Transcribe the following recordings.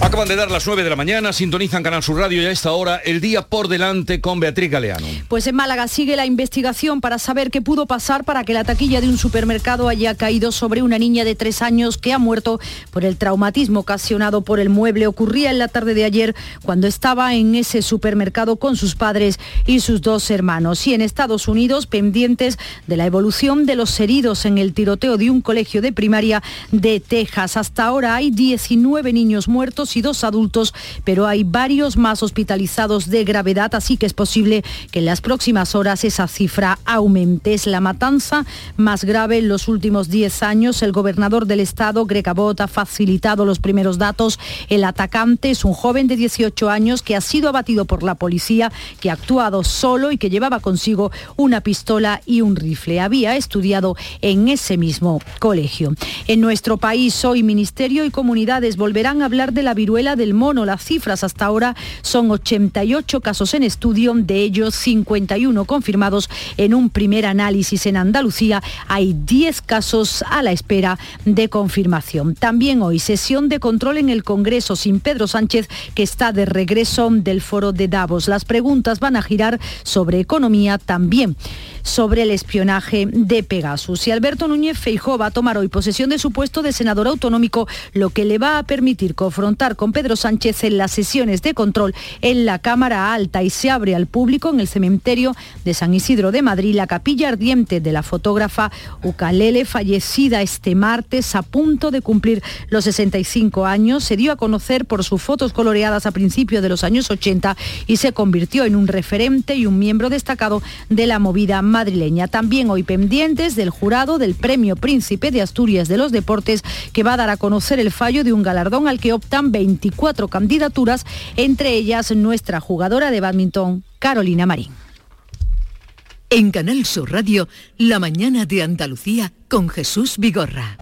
Acaban de dar las 9 de la mañana, sintonizan Canal Sur Radio y a esta hora el día por delante con Beatriz Galeano. Pues en Málaga sigue la investigación para saber qué pudo pasar para que la taquilla de un supermercado haya caído sobre una niña de tres años que ha muerto por el traumatismo ocasionado por el mueble. Ocurría en la tarde de ayer cuando estaba en ese supermercado con sus padres y sus dos hermanos. Y en Estados Unidos, pendientes de la evolución de los heridos en el tiroteo de un colegio de primaria de Texas. Hasta ahora hay 19 niños muertos y dos adultos, pero hay varios más hospitalizados de gravedad, así que es posible que en las próximas horas esa cifra aumente. Es la matanza más grave en los últimos 10 años. El gobernador del estado, Greg Abbott, ha facilitado los primeros datos. El atacante es un joven de 18 años que ha sido abatido por la policía, que ha actuado solo y que llevaba consigo una pistola y un rifle. Había estudiado en ese mismo colegio. En nuestro país hoy Ministerio y comunidades volverán a hablar de la viruela del mono. Las cifras hasta ahora son 88 casos en estudio, de ellos 51 confirmados en un primer análisis en Andalucía. Hay 10 casos a la espera de confirmación. También hoy sesión de control en el Congreso sin Pedro Sánchez, que está de regreso del foro de Davos. Las preguntas van a girar sobre economía también sobre el espionaje de Pegasus. Y Alberto Núñez Feijó va a tomar hoy posesión de su puesto de senador autonómico, lo que le va a permitir confrontar con Pedro Sánchez en las sesiones de control en la Cámara Alta y se abre al público en el cementerio de San Isidro de Madrid la capilla ardiente de la fotógrafa Ucalele, fallecida este martes a punto de cumplir los 65 años. Se dio a conocer por sus fotos coloreadas a principios de los años 80 y se convirtió en un referente y un miembro destacado de la movida madrileña. También hoy pendientes del jurado del Premio Príncipe de Asturias de los Deportes, que va a dar a conocer el fallo de un galardón al que optan 24 candidaturas, entre ellas nuestra jugadora de badminton, Carolina Marín. En Canal Sur Radio, La mañana de Andalucía con Jesús Vigorra.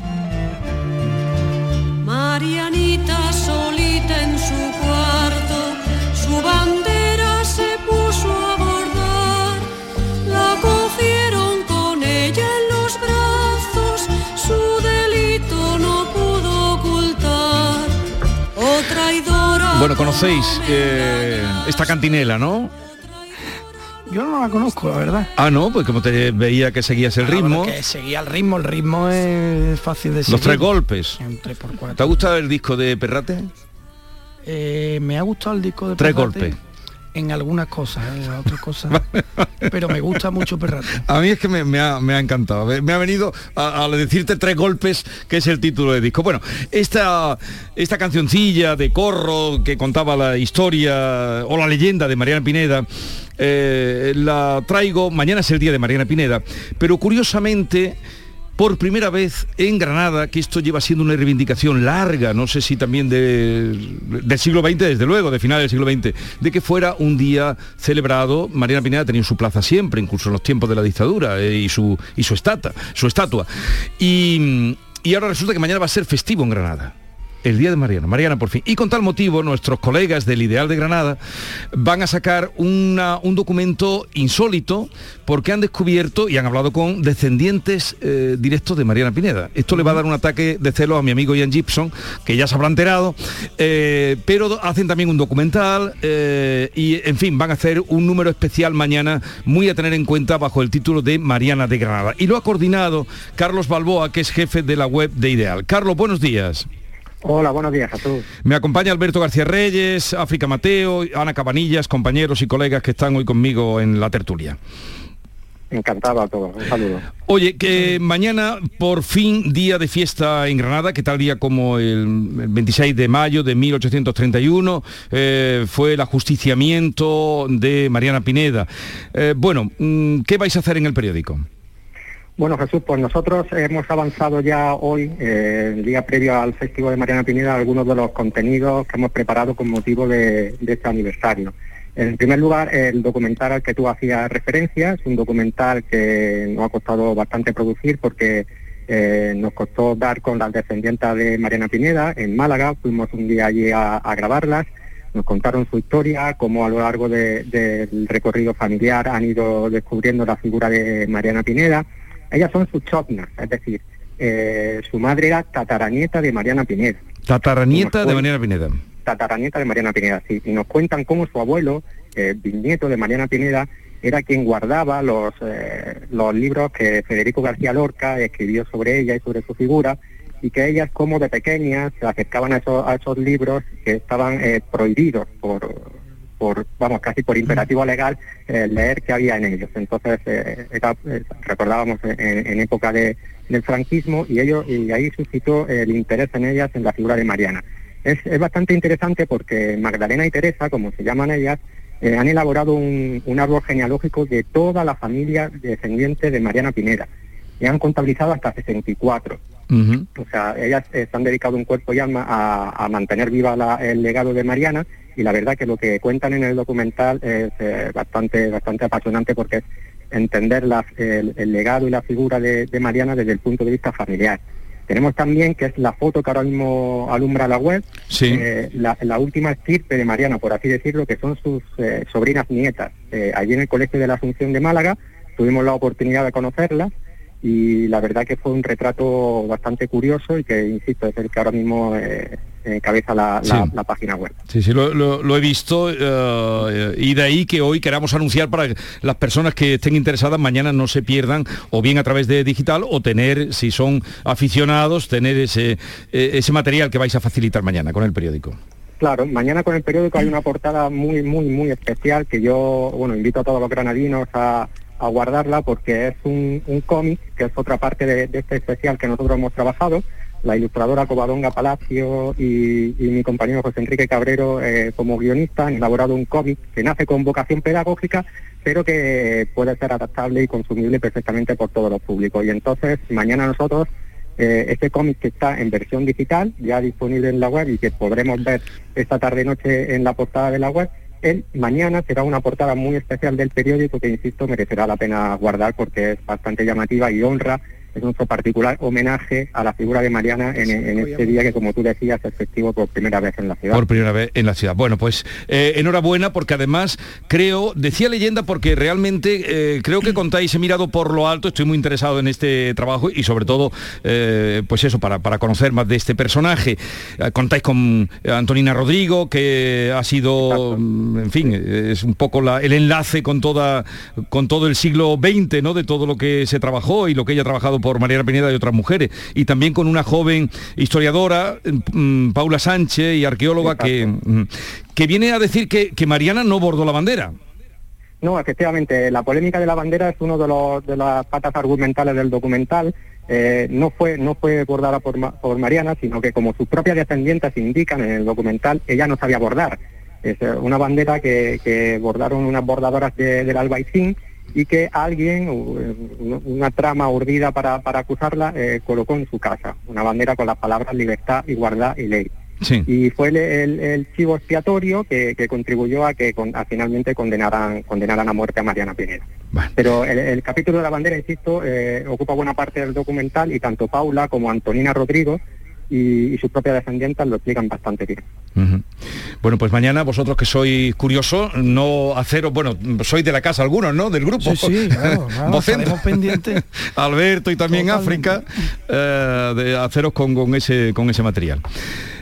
Bueno, conocéis eh, esta cantinela, ¿no? Yo no la conozco, la verdad. Ah, no, pues como te veía que seguías el Ah, ritmo. que seguía el ritmo, el ritmo es fácil de seguir. Los tres golpes. Un tres por. ¿Te ha gustado el disco de Perrate? Eh, me ha gustado el disco de Tres Perrate golpes. En algunas cosas, en otras cosas. pero me gusta mucho Perrate. A mí es que me, ha, me ha encantado. Me ha venido a, a decirte tres golpes, que es el título del disco. Bueno, esta, esta cancioncilla de corro que contaba la historia o la leyenda de Mariana Pineda, eh, la traigo, mañana es el día de Mariana Pineda, pero curiosamente por primera vez en Granada, que esto lleva siendo una reivindicación larga, no sé si también de- del siglo XX, desde luego, de finales del siglo XX, de que fuera un día celebrado. Mariana Pineda tenía su plaza siempre, incluso en los tiempos de la dictadura, eh, y, su, estatua. Y ahora resulta que mañana va a ser festivo en Granada. El día de Mariana, Mariana por fin. Y con tal motivo, nuestros colegas del Ideal de Granada van a sacar un documento insólito porque han descubierto y han hablado con descendientes eh, directos de Mariana Pineda. Esto le va a dar un ataque de celos a mi amigo Ian Gibson, que ya se habrá enterado, eh, pero hacen también un documental eh, y, en fin, van a hacer un número especial mañana muy a tener en cuenta bajo el título de Mariana de Granada. Y lo ha coordinado Carlos Balboa, que es jefe de la web de Ideal. Carlos, buenos días. Hola, buenos días, Jesús. Me acompaña Alberto García Reyes, África Mateo, Ana Cabanillas, compañeros y colegas que están hoy conmigo en la tertulia. Encantado a todos. Un saludo. Oye, que mañana por fin día de fiesta en Granada, que tal día como el 26 de mayo de 1831 eh, fue el ajusticiamiento de Mariana Pineda. Eh, bueno, mm, ¿qué vais a hacer en el periódico? Bueno, Jesús, pues nosotros hemos avanzado ya hoy, eh, el día previo al Festival de Mariana Pineda, algunos de los contenidos que hemos preparado con motivo de, este aniversario. En primer lugar, el documental al que tú hacías referencia, es un documental que nos ha costado bastante producir porque eh, nos costó dar con las descendientes de Mariana Pineda en Málaga, fuimos un día allí a, grabarlas, nos contaron su historia, cómo a lo largo de- del recorrido familiar han ido descubriendo la figura de Mariana Pineda Ellas son sus chotnas, es decir, eh, su madre era tataranieta de Mariana Pineda. Tataranieta de Mariana Pineda. Tataranieta de Mariana Pineda, sí. Y nos cuentan cómo su abuelo, eh, bisnieto de Mariana Pineda, era quien guardaba los, eh, los libros que Federico García Lorca escribió sobre ella y sobre su figura, y que ellas como de pequeñas se acercaban a esos, a esos libros que estaban eh, prohibidos por, por, vamos, casi por imperativo legal eh, leer que había en ellos. Entonces, eh, era, eh, recordábamos en, en época de, del franquismo y ello, y ahí suscitó el interés en ellas en la figura de Mariana. Es, es bastante interesante porque Magdalena y Teresa, como se llaman ellas, eh, han elaborado un, un árbol genealógico de toda la familia descendiente de Mariana Pineda y han contabilizado hasta 64. Ujú. O sea, ellas eh, se han dedicado un cuerpo y alma a, a mantener viva la- el legado de Mariana y la verdad que lo que cuentan en el documental es eh, bastante bastante apasionante porque es entender el, el legado y la figura de, de Mariana desde el punto de vista familiar. Tenemos también, que es la foto que ahora mismo alumbra la web, Sí. eh, la, la última estirpe de Mariana, por así decirlo, que son sus eh, sobrinas nietas. Allí en el Colegio de la Asunción de Málaga tuvimos la oportunidad de conocerlas y la verdad que fue un retrato bastante curioso y que, insisto, es el que ahora mismo eh, encabeza la, la- Sí. la página web. Sí, sí, lo, lo- lo he visto eh, y de ahí que hoy queramos anunciar para que las personas que estén interesadas mañana no se pierdan o bien a través de digital o tener, si son aficionados, tener ese, eh, ese material que vais a facilitar mañana con el periódico. Claro, mañana con el periódico hay una portada muy, muy, muy especial que yo, bueno, invito a todos los granadinos a, a guardarla porque es un, un cómic, que es otra parte de, este especial que nosotros hemos trabajado. La ilustradora Covadonga Palacio y, y mi compañero José Enrique Cabrero eh, como guionista han elaborado un cómic que nace con vocación pedagógica, pero que puede ser adaptable y consumible perfectamente por todos los públicos. Y entonces mañana nosotros eh, este cómic que está en versión digital, ya disponible en la web y que podremos ver esta tarde-noche en la portada de la web, él mañana será una portada muy especial del periódico que, insisto, merecerá la pena guardar porque es bastante llamativa y honra, es nuestro particular homenaje a la figura de Mariana en, en este día que, como tú decías, es festivo por primera vez en la ciudad. Por primera vez en la ciudad. Bueno, pues eh, enhorabuena porque además creo, decía leyenda porque realmente eh, creo que contáis, he mirado por lo alto, estoy muy interesado en este trabajo y sobre todo, eh, pues eso, para, para conocer más de este personaje. Contáis con Antonina Rodrigo, que ha sido, Exacto. mm, en fin, es un poco la- el enlace con, toda, con todo el siglo XX, ¿no? De todo lo que se trabajó y lo que ella ha trabajado por Mariana Pineda y otras mujeres. Y también con una joven historiadora, mm, Paula Sánchez, y arqueóloga, que, Exacto. mm, que viene a decir que, que Mariana no bordó la bandera. No, efectivamente, la polémica de la bandera es uno de, los, de las patas argumentales del documental. Eh, no fue no fue bordada por, por Mariana, sino que como sus propias descendientes indican en el documental, ella no sabía bordar. Es eh, una bandera que, que bordaron unas bordadoras de- del Albaicín y que alguien, una trama urdida para, para acusarla, eh, colocó en su casa. Una bandera con las palabras libertad, igualdad y ley Sí. y fue el, el- el chivo expiatorio que, que contribuyó a que con- a finalmente condenaran, condenaran a muerte a Mariana Pineda. Bueno. Pero el, el capítulo de la bandera, insisto, eh, ocupa buena parte del documental y tanto Paula como Antonina Rodrigo y, y sus propias descendientes lo explican bastante bien. Bueno, pues mañana vosotros que sois curiosos, no haceros, bueno, sois de la casa algunos, ¿no? Del grupo. Sí, sí, claro, claro, Vocento. estaremos pendientes. Alberto y también Totalmente. África, eh, de haceros con, con ese, con ese material.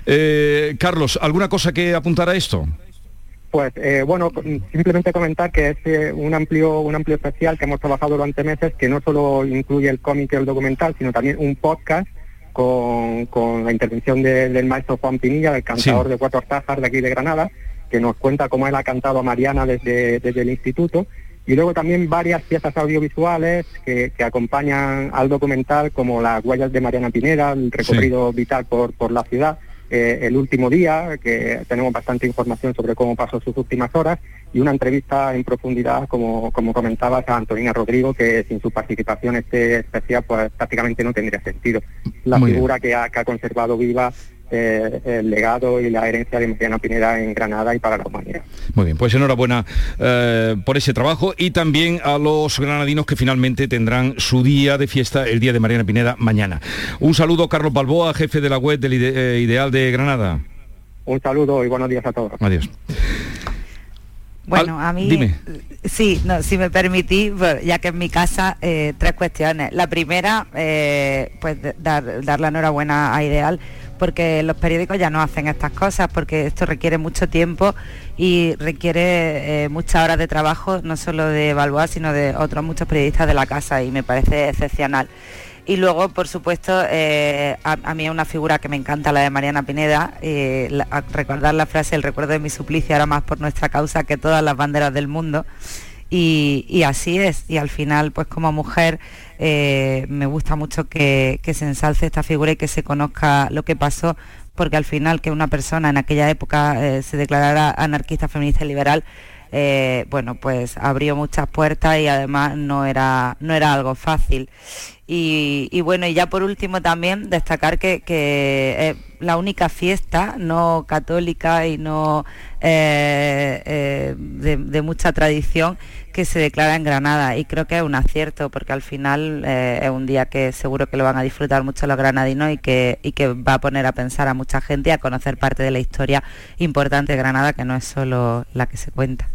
Eh, Carlos, ¿alguna cosa que apuntar a esto? Pues eh, bueno, simplemente comentar que es eh, un amplio un amplio especial que hemos trabajado durante meses que no solo incluye el cómic y el documental, sino también un podcast con, con la intervención de- del maestro Juan Pinilla, del cantador Sí. de Cuatro Tajas de aquí de Granada, que nos cuenta cómo él ha cantado a Mariana desde, desde el instituto. Y luego también varias piezas audiovisuales que, que acompañan al documental, como las huellas de Mariana Pineda, el recorrido vital por, por la ciudad, eh, el último día, que tenemos bastante información sobre cómo pasó sus últimas horas, y una entrevista en profundidad, como, como comentabas, a Antonina Rodrigo, que sin su participación este especial pues prácticamente no tendría sentido. La Muy figura que ha, que ha conservado viva eh, el legado y la herencia de Mariana Pineda en Granada y para la humanidad. Muy bien, pues enhorabuena eh, por ese trabajo y también a los granadinos que finalmente tendrán su día de fiesta, el día de Mariana Pineda, mañana. Un saludo, Carlos Balboa, jefe de la web del Ide- eh, Ideal de Granada. Un saludo y buenos días a todos. Adiós. Bueno, a mí, dime. sí, no, si me permitís, pues, ya que en mi casa, eh, tres cuestiones. La primera, eh, pues dar, dar la enhorabuena a Ideal, porque los periódicos ya no hacen estas cosas, porque esto requiere mucho tiempo y requiere eh, muchas horas de trabajo, no solo de Balboa, sino de otros muchos periodistas de la casa, y me parece excepcional. Y luego, por supuesto, eh, a, mí es una figura que me encanta, la de Mariana Pineda. recordar la frase, el recuerdo de mi suplicio ahora más por nuestra causa que todas las banderas del mundo. Y, así es. Y al final, pues como mujer, eh, me gusta mucho que, se ensalce esta figura y que se conozca lo que pasó, porque al final que una persona en aquella época eh, se declarara anarquista, feminista y liberal, eh, bueno, pues abrió muchas puertas y además no era, no era algo fácil. Y, bueno, y ya por último también destacar que, la única fiesta no católica y no de mucha tradición que se declara en Granada y creo que es un acierto porque al final eh, es un día que seguro que lo van a disfrutar mucho los granadinos y que, y que va a poner a pensar a mucha gente y a conocer parte de la historia importante de Granada que no es solo la que se cuenta.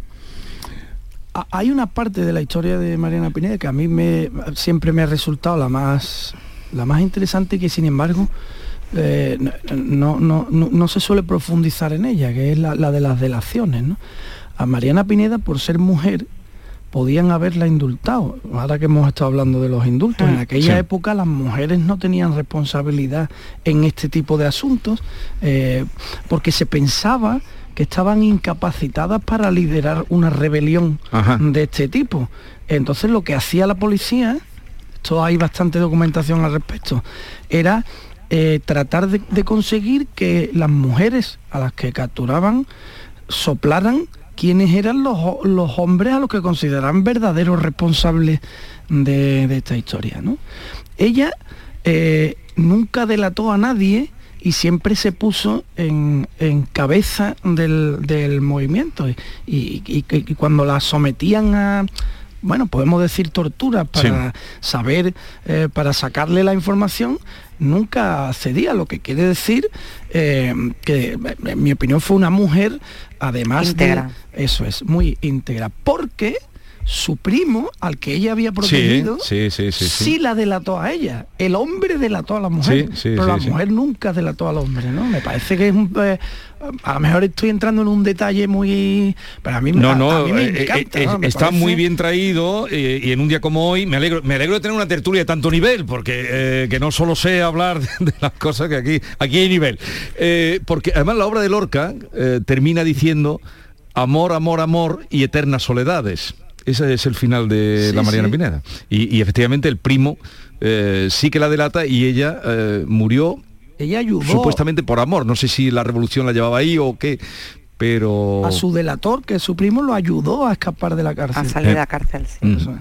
Ha- Hay una parte de la historia de Mariana Pineda que a mí me, siempre me ha resultado la más, la más interesante que sin embargo eh, no, no, no, no se suele profundizar en ella, que es la, la de las delaciones. A Mariana Pineda, por ser mujer, podían haberla indultado. Ahora que hemos estado hablando de los indultos, en aquella Sí. época las mujeres no tenían responsabilidad en este tipo de asuntos eh, porque se pensaba que estaban incapacitadas para liderar una rebelión Ajá. de este tipo. Entonces lo que hacía la policía, esto hay bastante documentación al respecto, era eh, tratar de, de conseguir que las mujeres a las que capturaban soplaran quiénes eran los, los hombres a los que consideraban verdaderos responsables de, de esta historia. ¿no? Ella eh, nunca delató a nadie y siempre se puso en, en cabeza del, del movimiento. Y, y- y- y cuando la sometían a, bueno, podemos decir tortura para saber, eh, para sacarle la información, nunca cedía, lo que quiere decir eh, que, en mi opinión, fue una mujer, además Íntegra. de... Eso es, muy íntegra. Porque su primo, al que ella había protegido, sí, sí, sí, sí. sí la delató a ella. El hombre delató a la mujer, pero la mujer nunca delató al hombre, ¿no? Me parece que es un... eh, a lo mejor estoy entrando en un detalle muy... Pero a mí, No, no, está muy bien traído eh, y en un día como hoy me alegro, me alegro de tener una tertulia de tanto nivel, porque eh, que no solo sé hablar de las cosas que aquí, aquí hay nivel. Porque además la obra de Lorca termina diciendo amor, amor, amor y eternas soledades. Ese es el final de Sí, la Mariana sí. Pineda. Y, y efectivamente el primo eh, sí que la delata y ella eh, murió Ella ayudó supuestamente por amor. No sé si la revolución la llevaba ahí o qué, pero... a su delator, que su primo lo ayudó a escapar de la A cárcel. salir de Eh. la cárcel, sí. Mm.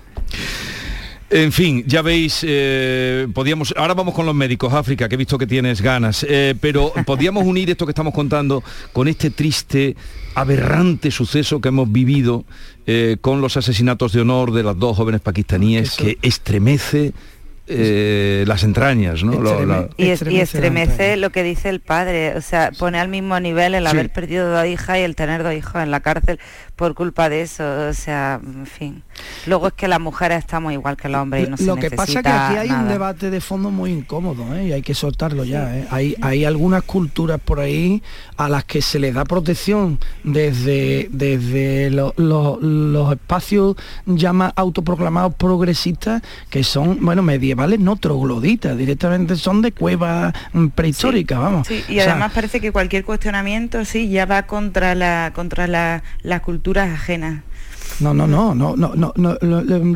En fin, ya veis, eh, podíamos, ahora vamos con los médicos, África, que he visto que tienes ganas, eh, pero podíamos unir esto que estamos contando con este triste, aberrante suceso que hemos vivido eh, con los asesinatos de honor de las dos jóvenes pakistaníes que estremece eh, las entrañas, ¿no? Lo- la- Estreme- Y, es- y Estremece lo que dice el padre, o sea, pone al mismo nivel el Sí. haber perdido dos hijas y el tener dos hijos en la cárcel por culpa de eso, o sea, en fin. Luego es que las mujeres estamos igual que los hombres y no se lo que pasa es que aquí hay un debate de fondo muy incómodo ¿eh? y hay que soltarlo ya. ¿eh? Hay, hay algunas culturas por ahí a las que se les da protección desde, desde lo- lo- los espacios llama autoproclamados progresistas que son, bueno, medievales, no trogloditas, directamente son de cuevas mm, prehistóricas, vamos. Sí, O y sea, además parece que cualquier cuestionamiento sí ya va contra la contra la, las culturas ajenas. No, no, no, no, no, no, no,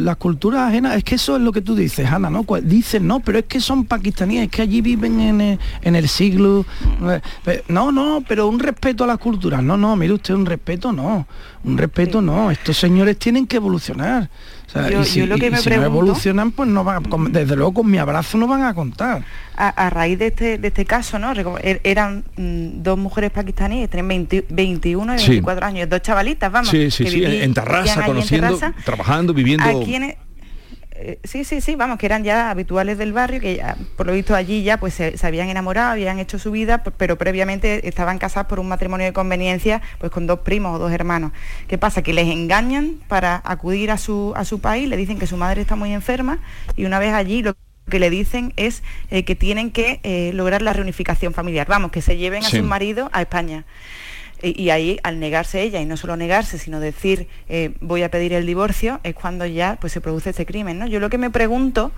las culturas ajenas, es que eso es lo que tú dices, Ana, ¿no? Cu- Dicen, no, pero es que son pakistaníes, es que allí viven en el, en el siglo... eh, pe- No, no, pero un respeto a las culturas, no, no, mire usted, un respeto no, un respeto no, estos señores tienen que evolucionar. Sea, Yo- y si, yo lo que y me si no pregunto- evolucionan, pues no van, a- con- desde luego con mi abrazo no van a contar. A, a raíz de este, de este caso, ¿no? Er- Eran mm, dos mujeres pakistaníes, tienen 20 21 y Sí. 24 años, dos chavalitas, vamos. sí, sí, que sí, viví- en Tarrasa, vivían en conociendo, Tarrasa. trabajando, viviendo... ¿A quiénes, eh, sí, sí, sí, vamos, que eran ya habituales del barrio, que ya, por lo visto allí ya pues se, se habían enamorado, habían hecho su vida, pero previamente estaban casados por un matrimonio de conveniencia, pues con dos primos o dos hermanos. ¿Qué pasa? Que les engañan para acudir a su, a su país, le dicen que su madre está muy enferma y una vez allí lo que le dicen es eh, que tienen que eh, lograr la reunificación familiar, vamos, que se lleven a Sí. sus maridos a España. Y, ahí, al negarse ella, y no solo negarse, sino decir eh, voy a pedir el divorcio, es cuando ya pues, se produce este crimen. ¿no? Yo lo que me pregunto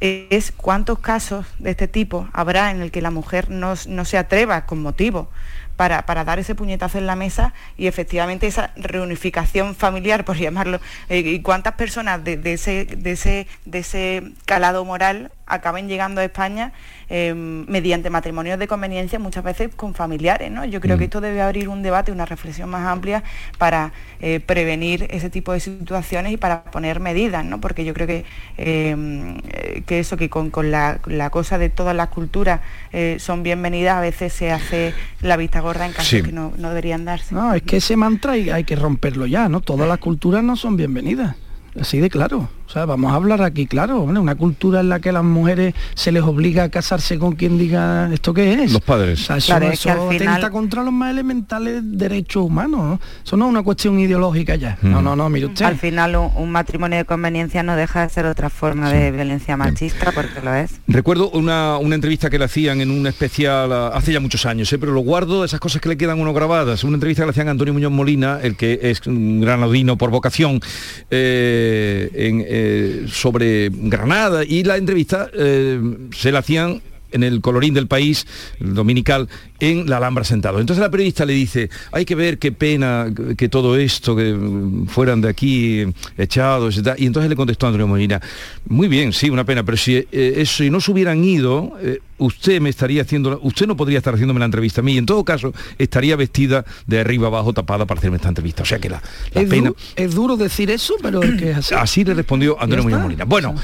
es cuántos casos de este tipo habrá en el que la mujer no, no se atreva con motivo para, para dar ese puñetazo en la mesa y efectivamente esa reunificación familiar, por llamarlo, eh, y cuántas personas de ese, de, ese, de ese calado moral acaben llegando a España eh, mediante matrimonios de conveniencia, muchas veces con familiares. ¿no? Yo creo que esto debe abrir un debate, una reflexión más amplia para eh, prevenir ese tipo de situaciones y para poner medidas, ¿no? porque yo creo que, eh, que eso, que con, con la, la cosa de todas las culturas eh, son bienvenidas, a veces se hace la vista gorda en casos Sí. que no, no deberían darse. No, es que ese mantra hay, hay que romperlo ya, ¿no? Todas las culturas no son bienvenidas. Así de claro. O sea, vamos a hablar aquí, claro. Una cultura en la que a las mujeres se les obliga a casarse con quien diga esto qué es. Los padres. O sea, eso, Claro, es que eso al final- atenta contra los más elementales derechos humanos. ¿no? Eso no es una cuestión ideológica ya. No, no, no, mire usted. Al final un, un matrimonio de conveniencia no deja de ser otra forma de violencia machista porque lo es. Recuerdo una, una entrevista que le hacían en un especial ah, hace ya muchos años, ¿eh? pero lo guardo, esas cosas que le quedan uno grabadas. Una entrevista que le hacían a Antonio Muñoz Molina, el que es un granadino por vocación, eh, en, eh, sobre Granada, y la entrevista eh, se la hacían en el colorín del país dominical en la Alhambra sentado. Entonces la periodista le dice, hay que ver qué pena que todo esto, que mm, fueran de aquí echados y entonces le contestó Antonio Molina, muy bien, sí, una pena, pero si, eh, eso, si no se hubieran ido, eh, usted me estaría haciendo, usted no podría estar haciéndome la entrevista a mí, y en todo caso estaría vestida de arriba abajo tapada para hacerme esta entrevista. O sea que la, la es, pena... du- es duro decir eso, pero es que es así. Así le respondió Antonio. Molina. Bueno,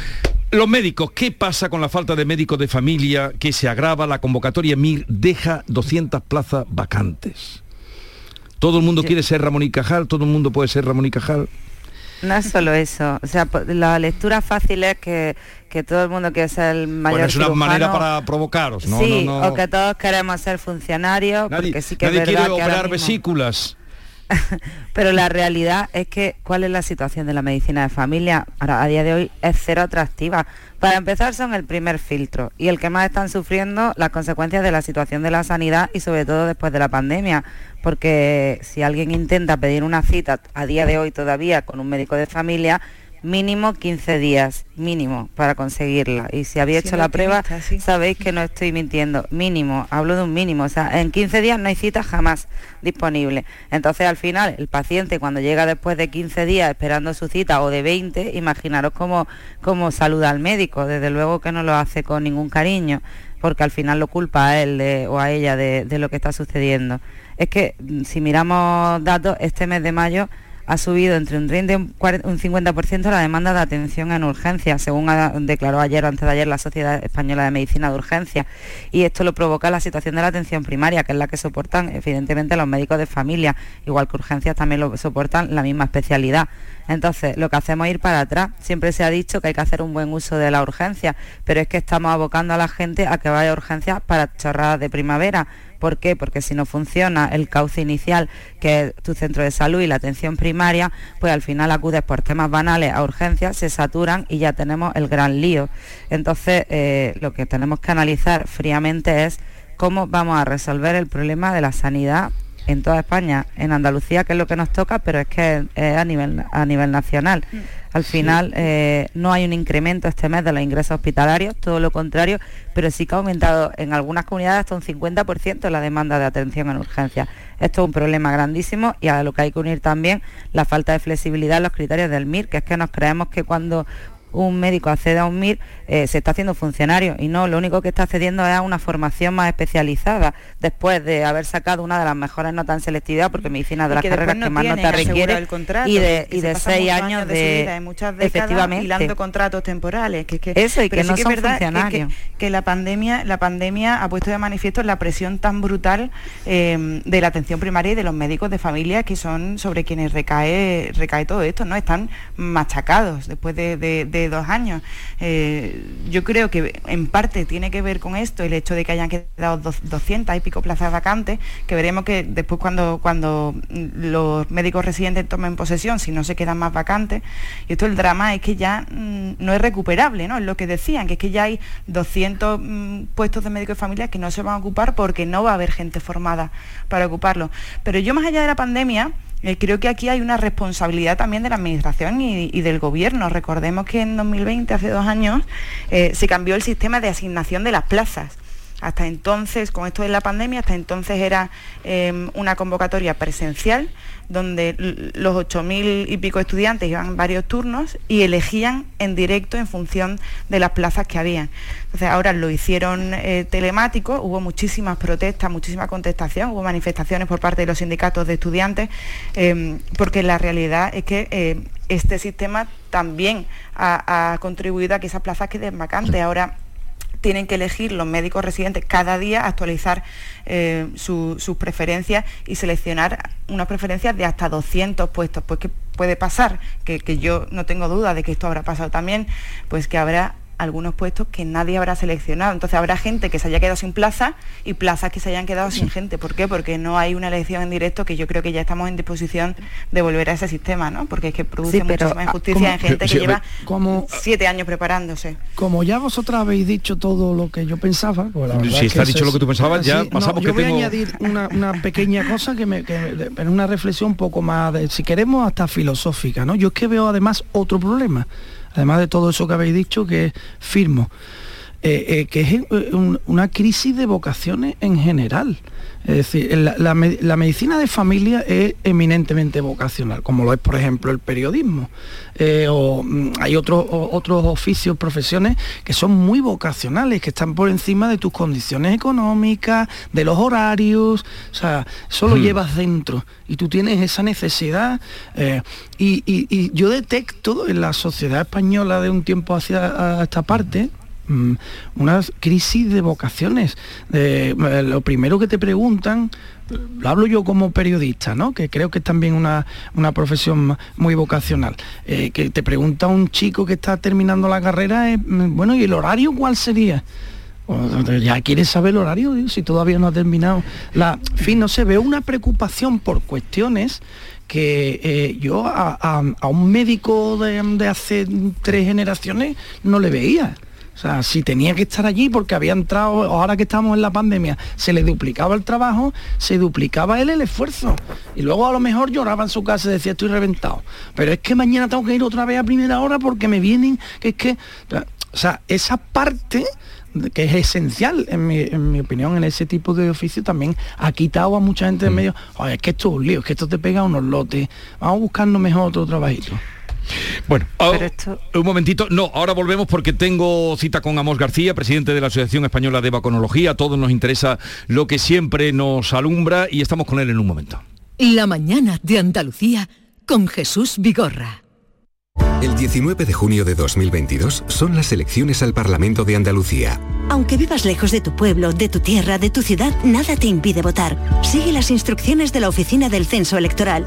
los médicos, ¿qué pasa con la falta de médicos de familia que se agrava? La convocatoria MIR deja 200 plazas vacantes. Todo el mundo quiere ser Ramón y Cajal, todo el mundo puede ser Ramón y Cajal. No es solo eso. O sea, la lectura fácil es que, que todo el mundo quiere ser el mayor Bueno, es una cirujano. manera para provocaros, ¿no? sí, no, no. o que todos queremos ser funcionarios, Nadie, porque sí que nadie es quiere que operar mismo- vesículas. Pero la realidad es que cuál es la situación de la medicina de familia ahora a día de hoy es cero atractiva. Para empezar son el primer filtro y el que más están sufriendo las consecuencias de la situación de la sanidad y sobre todo después de la pandemia, porque si alguien intenta pedir una cita a día de hoy todavía con un médico de familia, mínimo 15 días, mínimo, para conseguirla. Y si habéis hecho la prueba, sí. sabéis que no estoy mintiendo. Mínimo, hablo de un mínimo. O sea, en 15 días no hay cita jamás disponible. Entonces, al final, el paciente cuando llega después de 15 días esperando su cita o de 20, imaginaros cómo, cómo saluda al médico. Desde luego que no lo hace con ningún cariño, porque al final lo culpa a él de- o a ella de, de lo que está sucediendo. Es que mm, si miramos datos, este mes de mayo ha subido entre un 30 y un 40 un 50% la demanda de atención en urgencia, según declaró ayer o antes de ayer la Sociedad Española de Medicina de Urgencia. Y esto lo provoca la situación de la atención primaria, que es la que soportan evidentemente los médicos de familia, igual que urgencias también lo soportan la misma especialidad. Entonces, lo que hacemos es ir para atrás. Siempre se ha dicho que hay que hacer un buen uso de la urgencia, pero es que estamos abocando a la gente a que vaya a urgencias para chorradas de primavera. ¿Por qué? Porque si no funciona el cauce inicial, que es tu centro de salud y la atención primaria, pues al final acudes por temas banales a urgencias, se saturan y ya tenemos el gran lío. Entonces, eh, lo que tenemos que analizar fríamente es cómo vamos a resolver el problema de la sanidad en toda España, en Andalucía, que es lo que nos toca, pero es que es a nivel, a nivel nacional. Al final eh, no hay un incremento este mes de los ingresos hospitalarios, todo lo contrario, pero sí que ha aumentado en algunas comunidades hasta un 50% la demanda de atención en urgencia. Esto es un problema grandísimo y a lo que hay que unir también la falta de flexibilidad en los criterios del MIR, que es que nos creemos que cuando un médico accede a un MIR, eh, se está haciendo funcionario y no, lo único que está accediendo es a una formación más especializada después de haber sacado una de las mejores notas en selectividad, porque medicina de Y las que carreras no que más notas requiere el contrato, y de, y de seis años su de, vida, en muchas efectivamente. hilando contratos temporales que, que- Eso, y que no sí son verdad que- funcionarios. que, la pandemia la pandemia ha puesto de manifiesto la presión tan brutal eh, de la atención primaria y de los médicos de familia que son sobre quienes recae recae todo esto no están machacados después de, de- de dos años. Eh, yo creo que en parte tiene que ver con esto el hecho de que hayan quedado 200 y pico plazas vacantes, que veremos que después cuando, cuando los médicos residentes tomen posesión, si no se quedan más vacantes, y esto el drama es que ya mm, no es recuperable, ¿no? Es lo que decían, que es que ya hay 200 mm, puestos de médicos de familia que no se van a ocupar porque no va a haber gente formada para ocuparlo. Pero yo más allá de la pandemia, eh, creo que aquí hay una responsabilidad también de la Administración y, del Gobierno. Recordemos que en 2020, hace dos años, eh, se cambió el sistema de asignación de las plazas. Hasta entonces, con esto de la pandemia, hasta entonces era em, una convocatoria presencial donde los 8.000 y pico estudiantes iban varios turnos y elegían en directo en función de las plazas que había. Entonces ahora lo hicieron eh, telemático, hubo muchísimas protestas, muchísima contestación, hubo manifestaciones por parte de los sindicatos de estudiantes, em, porque la realidad es que eh, este sistema también ha, ha, contribuido a que esas plazas queden vacantes. Ahora tienen que elegir los médicos residentes cada día, actualizar eh, sus preferencias y seleccionar unas preferencias de hasta 200 puestos. Pues que puede pasar, que, que yo no tengo duda de que esto habrá pasado también, pues que habrá algunos puestos que nadie habrá seleccionado. Entonces habrá gente que se haya quedado sin plaza y plazas que se hayan quedado sin gente. ¿Por qué? Porque no hay una elección en directo que yo creo que ya estamos en disposición de volver a ese sistema, ¿no? Porque es que produce muchísima injusticia en gente que lleva como, siete años preparándose. Como ya vosotras habéis dicho todo lo que yo pensaba, pues si está dicho lo que tú pensabas, ya pasamos yo voy a añadir una, pequeña cosa que me, que, una reflexión un poco más, de, si queremos, hasta filosófica, ¿no? Yo es que veo además otro problema además de todo eso que habéis dicho, que firmo, eh, eh, que es eh, una crisis de vocaciones en general. Es decir, la, medicina de familia es eminentemente vocacional, como lo es, por ejemplo, el periodismo. o mm, hay otros otros oficios, profesiones que son muy vocacionales, que están por encima de tus condiciones económicas, de los horarios. O sea, eso lo hmm. llevas dentro y tú tienes esa necesidad. y, y, yo detecto en la sociedad española de un tiempo hacia esta parte, Mm, una crisis de vocaciones. Eh, lo primero que te preguntan, lo hablo yo como periodista, ¿no? que creo que es también una, profesión muy vocacional, eh, que te pregunta un chico que está terminando la carrera, mm, bueno, ¿y el horario cuál sería? ya quieres saber el horario si todavía no ha terminado la fin no se ve una preocupación por cuestiones que eh, yo a, un médico de, hace tres generaciones no le veía o sea, si tenía que estar allí porque había entrado, ahora que estamos en la pandemia, se le duplicaba el trabajo, se duplicaba él el esfuerzo. Y luego a lo mejor lloraba en su casa y decía, estoy reventado. Pero es que mañana tengo que ir otra vez a primera hora porque me vienen, que es que... O sea, esa parte que es esencial, en mi, opinión, en ese tipo de oficio también ha quitado a mucha gente de mm. medio, es que esto es un lío, es que esto te pega unos lotes, vamos buscando mejor otro trabajito. Bueno, oh, un momentito. No, ahora volvemos porque tengo cita con Amos García, presidente de la Asociación Española de Vaconología. A todos nos interesa lo que siempre nos alumbra y estamos con él en un momento. La mañana de Andalucía con Jesús Vigorra. El 19 de junio de 2022 son las elecciones al Parlamento de Andalucía. Aunque vivas lejos de tu pueblo, de tu tierra, de tu ciudad, nada te impide votar. Sigue las instrucciones de la Oficina del Censo Electoral.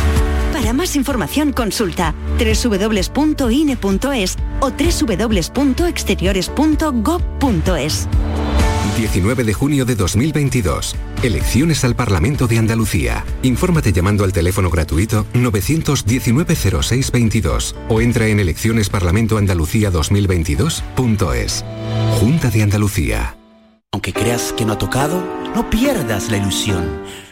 Para más información consulta www.ine.es o www.exteriores.gov.es. 19 de junio de 2022. Elecciones al Parlamento de Andalucía. Infórmate llamando al teléfono gratuito 919-0622 o entra en eleccionesparlamentoandalucía2022.es. Junta de Andalucía. Aunque creas que no ha tocado, no pierdas la ilusión.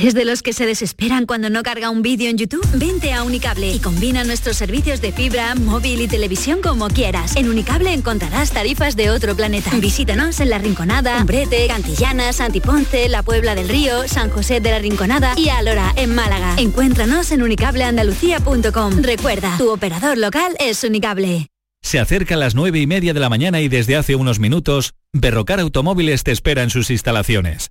¿Eres de los que se desesperan cuando no carga un vídeo en YouTube? Vente a Unicable y combina nuestros servicios de fibra, móvil y televisión como quieras. En Unicable encontrarás tarifas de otro planeta. Visítanos en La Rinconada, Umbrete, Cantillana, Santiponce, La Puebla del Río, San José de la Rinconada y Alora, en Málaga. Encuéntranos en unicableandalucía.com. Recuerda, tu operador local es Unicable. Se acerca a las nueve y media de la mañana y desde hace unos minutos, Berrocar Automóviles te espera en sus instalaciones.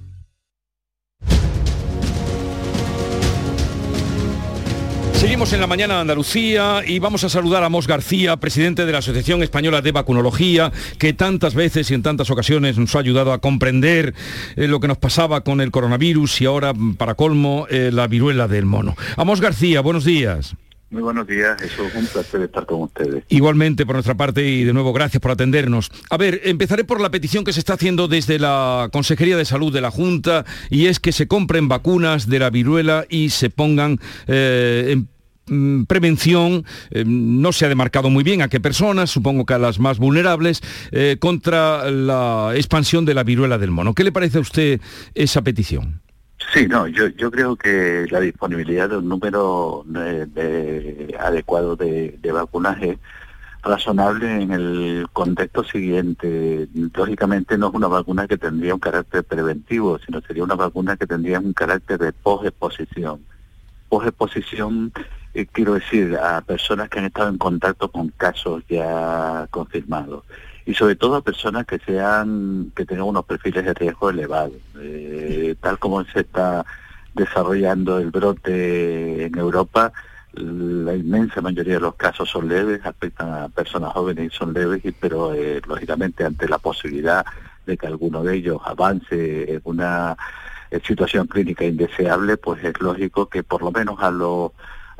Seguimos en la mañana de Andalucía y vamos a saludar a Mos García, presidente de la Asociación Española de Vacunología, que tantas veces y en tantas ocasiones nos ha ayudado a comprender eh, lo que nos pasaba con el coronavirus y ahora, para colmo, eh, la viruela del mono. A Mos García, buenos días. Muy buenos días, eso es un placer estar con ustedes. Igualmente por nuestra parte y de nuevo gracias por atendernos. A ver, empezaré por la petición que se está haciendo desde la Consejería de Salud de la Junta y es que se compren vacunas de la viruela y se pongan eh, en mm, prevención, eh, no se ha demarcado muy bien a qué personas, supongo que a las más vulnerables, eh, contra la expansión de la viruela del mono. ¿Qué le parece a usted esa petición? Sí, no, yo, yo creo que la disponibilidad de un número de- de- adecuado de, de vacunaje razonable en el contexto siguiente. Lógicamente no es una vacuna que tendría un carácter preventivo, sino sería una vacuna que tendría un carácter de posexposición. Posexposición, eh, quiero decir, a personas que han estado en contacto con casos ya confirmados. Y sobre todo a personas que sean que tengan unos perfiles de riesgo elevados. Eh, tal como se está desarrollando el brote en Europa la inmensa mayoría de los casos son leves afectan a personas jóvenes y son leves pero eh, lógicamente ante la posibilidad de que alguno de ellos avance en una eh, situación clínica indeseable pues es lógico que por lo menos a los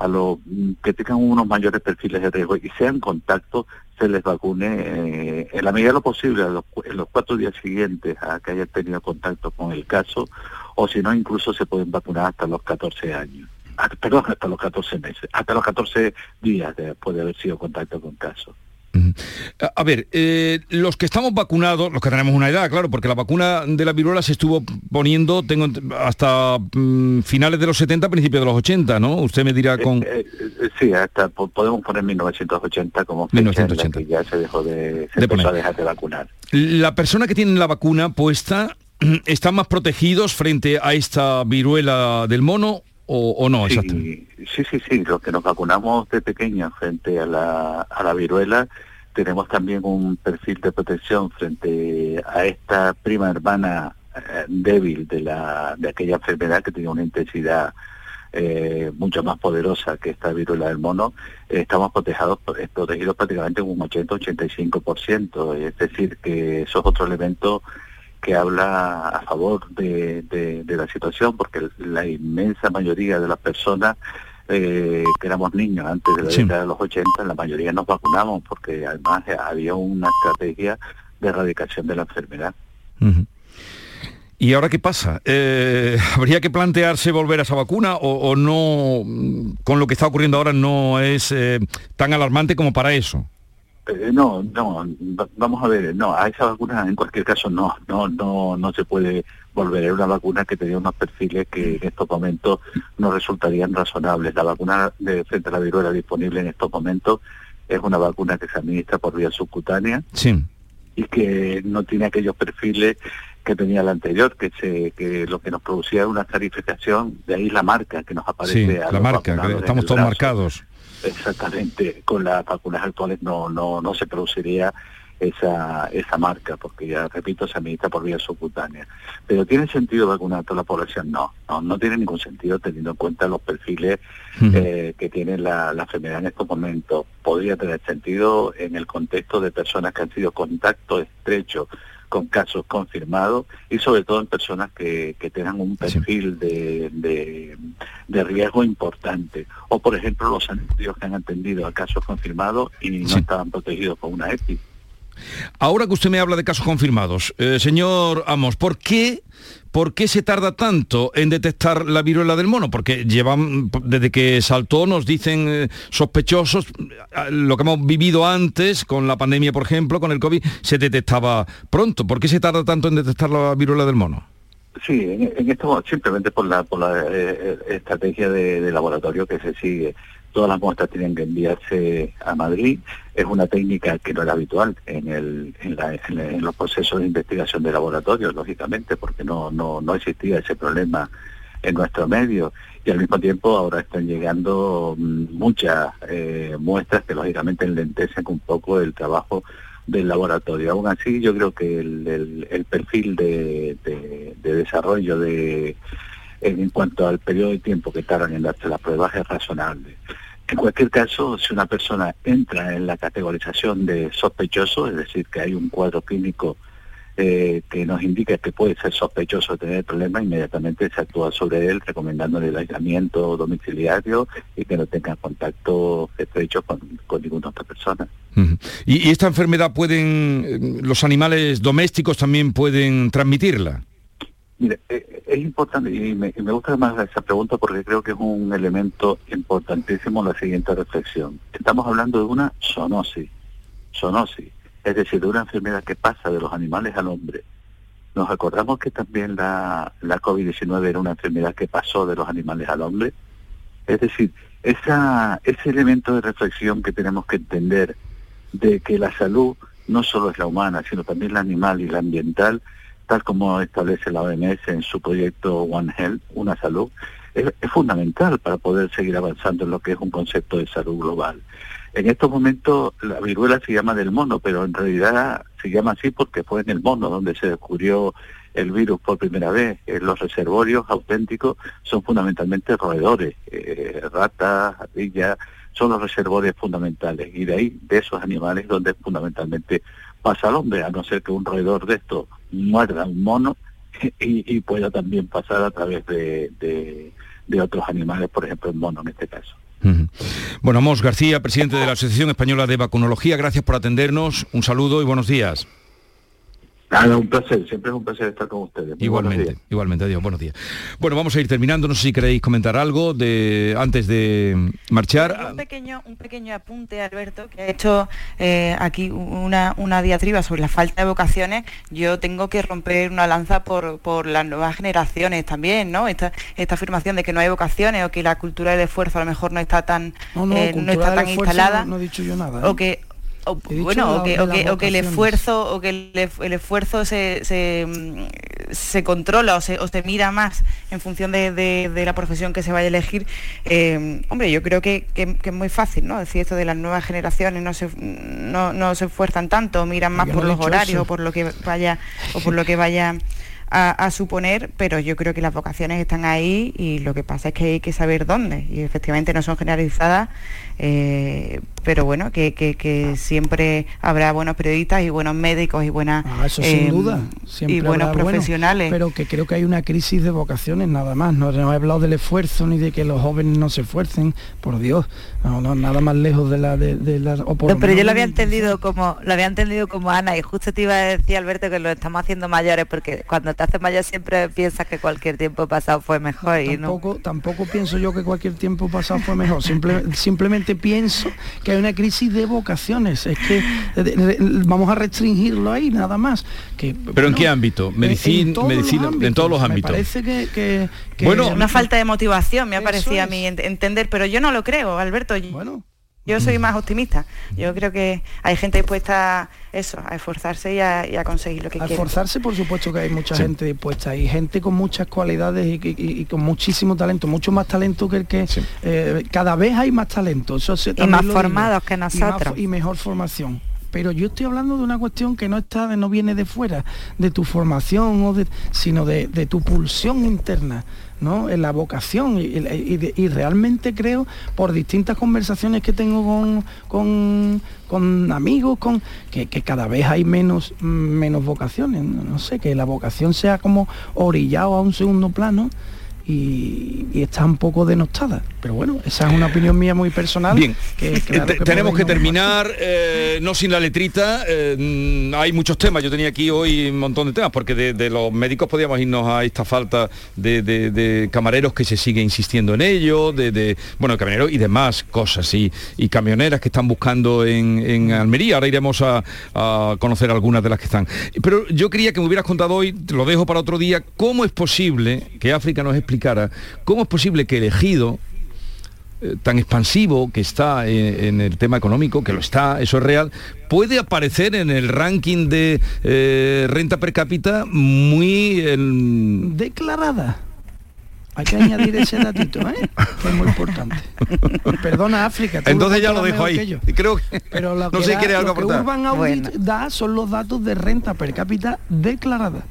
a los mm, que tengan unos mayores perfiles de riesgo y sean contactos, se les vacune eh, en la medida de lo posible en los cuatro días siguientes a que hayan tenido contacto con el caso, o si no, incluso se pueden vacunar hasta los 14 años. Ah, perdón, hasta los 14 meses, hasta los 14 días después de haber sido contacto con caso. A- ver, eh, los que estamos vacunados, los que tenemos una edad, claro, porque la vacuna de la viruela se estuvo poniendo tengo hasta mm, finales de los 70, principios de los 80, ¿no? Usted me dirá con... Eh, eh, sí, hasta po- podemos poner 1980 como fecha en la 1980. que ya se dejó de, se De empezó poner. a dejar de vacunar. La persona que tiene la vacuna puesta, ¿están más protegidos frente a esta viruela del mono o, no? exactamente? Sí, sí, sí, los que nos vacunamos de pequeños frente a la, a la viruela, tenemos también un perfil de protección frente a esta prima hermana eh, débil de, la, de aquella enfermedad que tenía una intensidad eh, mucho más poderosa que esta viruela del mono, eh, estamos protegidos, protegidos prácticamente un 80-85%. Es decir, que eso es otro elemento que habla a favor de, de- de la situación, porque la inmensa mayoría de las personas eh, que éramos niños antes de la Sí. década de los 80, la mayoría nos vacunamos, porque además había una estrategia de erradicación de la enfermedad. ¿Y ahora qué pasa? Eh, ¿Habría que plantearse volver a esa vacuna o, o no, mm, con lo que está ocurriendo ahora, no es eh, tan alarmante como para eso? Eh, no, no, va- vamos a ver, no, a esa vacuna en cualquier caso no, no, no, no se puede volver. Era una vacuna que tenía unos perfiles que en estos momentos no resultarían razonables. La vacuna de frente a la viruela disponible en estos momentos es una vacuna que se administra por vía subcutánea Sí. y que no tiene aquellos perfiles que tenía la anterior, que se, que lo que nos producía era una clarificación, de ahí la marca que nos aparece Sí, a la marca, que estamos todos brazo. marcados. Exactamente, con las vacunas actuales no, no, no se produciría esa, esa marca, porque ya repito, se administra por vía subcutánea. Pero ¿tiene sentido vacunar a toda la población? No, no, no tiene ningún sentido teniendo en cuenta los perfiles eh, que tiene la, la enfermedad en estos momentos. Podría tener sentido en el contexto de personas que han sido contacto estrecho con casos confirmados y sobre todo en personas que, que tengan un perfil de, de, de riesgo importante. O por ejemplo los sanitarios que han atendido a casos confirmados y no estaban protegidos con una EPI. Ahora que usted me habla de casos confirmados, eh, señor Amos, ¿por qué, ¿por qué se tarda tanto en detectar la viruela del mono? Porque llevan, desde que saltó, nos dicen eh, sospechosos, eh, lo que hemos vivido antes, con la pandemia, por ejemplo, con el COVID, se detectaba pronto. ¿Por qué se tarda tanto en detectar la viruela del mono? Sí, en, esto simplemente por la, eh, estrategia de laboratorio que se sigue. Todas las muestras tienen que enviarse a Madrid. Es una técnica que no era habitual en, el, en, la- en los procesos de investigación de laboratorio, lógicamente, porque no, existía ese problema en nuestro medio. Y al mismo tiempo ahora están llegando mm, muchas eh, muestras que lógicamente enlentecen un poco el trabajo del laboratorio. Aún así, yo creo que el, perfil de desarrollo de en cuanto al periodo de tiempo que tardan en darse las pruebas es razonable. En cualquier caso, si una persona entra en la categorización de sospechoso, es decir, que hay un cuadro clínico eh, que nos indica que puede ser sospechoso de tener problemas, inmediatamente se actúa sobre él recomendándole el aislamiento domiciliario y que no tenga contacto estrecho con, ninguna otra persona. ¿Y, y esta enfermedad pueden, eh, los animales domésticos también pueden transmitirla? Mire, eh, es importante y me, y me gusta más esa pregunta porque creo que es un elemento importantísimo la siguiente reflexión. Estamos hablando de una zoonosis, zoonosis, es decir, de una enfermedad que pasa de los animales al hombre. Nos acordamos que también la, la COVID-19 era una enfermedad que pasó de los animales al hombre. Es decir, esa, ese elemento de reflexión que tenemos que entender de que la salud no solo es la humana, sino también la animal y la ambiental, tal como establece la OMS en su proyecto One Health, una salud, es, fundamental para poder seguir avanzando en lo que es un concepto de salud global. En estos momentos la viruela se llama del mono, pero en realidad se llama así porque fue en el mono donde se descubrió el virus por primera vez. Eh, los reservorios auténticos son fundamentalmente roedores, eh, ratas, ardillas, son los reservorios fundamentales. Y de ahí, de esos animales, donde fundamentalmente pasa al hombre, a no ser que un roedor de estos muerda un mono y, pueda también pasar a través de, otros animales, por ejemplo el mono en este caso. Bueno, Amos García, presidente de la Asociación Española de Vacunología, gracias por atendernos, un saludo y buenos días. Nada, un placer, siempre es un placer estar con ustedes. Muy Igualmente, igualmente, adiós, buenos días. Bueno, vamos a ir terminando, no sé si queréis comentar algo de antes de marchar. Un pequeño, un pequeño apunte, Alberto, que ha hecho eh, aquí una, una diatriba sobre la falta de vocaciones. Yo tengo que romper una lanza por, por las nuevas generaciones también, ¿no? Esta, esta afirmación de que no hay vocaciones o que la cultura del esfuerzo a lo mejor no está tan, No, no, eh, no está tan instalada. No, no he dicho yo nada. ¿eh? o que o, bueno o que, o que, o que el esfuerzo o que el, el esfuerzo se, se, se controla o se, o se mira más en función de, de- de la profesión que se vaya a elegir eh, hombre yo creo que, que- es muy fácil no decir esto de las nuevas generaciones no se no, no se esfuerzan tanto miran más por los horarios eso. o por lo que vaya o por lo que vaya a, a suponer, pero yo creo que las vocaciones están ahí y lo que pasa es que hay que saber dónde y efectivamente no son generalizadas eh, pero bueno, que, que- que siempre habrá buenos periodistas y buenos médicos y buenas Ah, eso sin eh, duda. y buenos habrá profesionales. pero que creo que hay una crisis de vocaciones nada más. No, no he hablado del esfuerzo ni de que los jóvenes no se esfuercen, por Dios. No, no, nada más lejos de la de, de la o por No, pero yo lo había entendido como lo había entendido como Ana y justo te iba a decir Alberto que lo estamos haciendo mayores porque cuando te haces mayor siempre piensas que cualquier tiempo pasado fue mejor y no. tampoco, tampoco pienso yo que cualquier tiempo pasado fue mejor. Simple- simplemente pienso que hay una crisis de vocaciones. Es que de- de- vamos a restringirlo ahí nada más. Que, ¿Pero en bueno, qué ámbito? en- Medicina, medicina, en todos los Me ámbitos. parece que, que- que- Bueno, una falta de motivación me ha parecido a mí ent- entender, pero yo no lo creo, Alberto. Yo- Yo soy más optimista. Yo creo que hay gente dispuesta a eso, a esforzarse y a, y a conseguir lo que A quiere. esforzarse, por supuesto que hay mucha Sí. gente dispuesta y gente con muchas cualidades y, y- y con muchísimo talento, mucho más talento que el que eh, cada vez hay más talento. Eso se- Y más digo. formados que Y más nosotros. Y, mejor formación. Pero yo estoy hablando de una cuestión que no está, no viene de fuera, de tu formación, o de- sino de, de tu pulsión interna. ¿no? en la vocación y, y- realmente creo por distintas conversaciones que tengo con, con, con amigos con que, que cada vez hay menos menos vocaciones No sé que la vocación sea como orillado a un segundo plano y, y está un poco denostada. Pero bueno esa es una opinión mía muy personal Bien, que, claro te- que tenemos que terminar, eh, no sin la letrita, eh, hay muchos temas, yo tenía aquí hoy un montón de temas, porque de, de los médicos podíamos irnos a esta falta de, de- de camareros que se sigue insistiendo en ello, de, bueno, camareros y demás cosas, y, y camioneras que están buscando en, en Almería, ahora iremos a, a conocer algunas de las que están. Pero yo quería que me hubieras contado hoy, te lo dejo para otro día, cómo es posible, que África nos explicara, cómo es posible que elegido eh, tan expansivo que está en, en el tema económico, que lo está, eso es real, puede aparecer en el ranking de eh, renta per cápita muy... en- declarada hay que añadir ese datito ¿eh? que es muy importante perdona África Entonces ya lo dejo ahí. que yo. Y Creo que Pero lo no que sé da- quiere algo lo que aportar. Urban Audit da son los datos de renta per cápita declarada.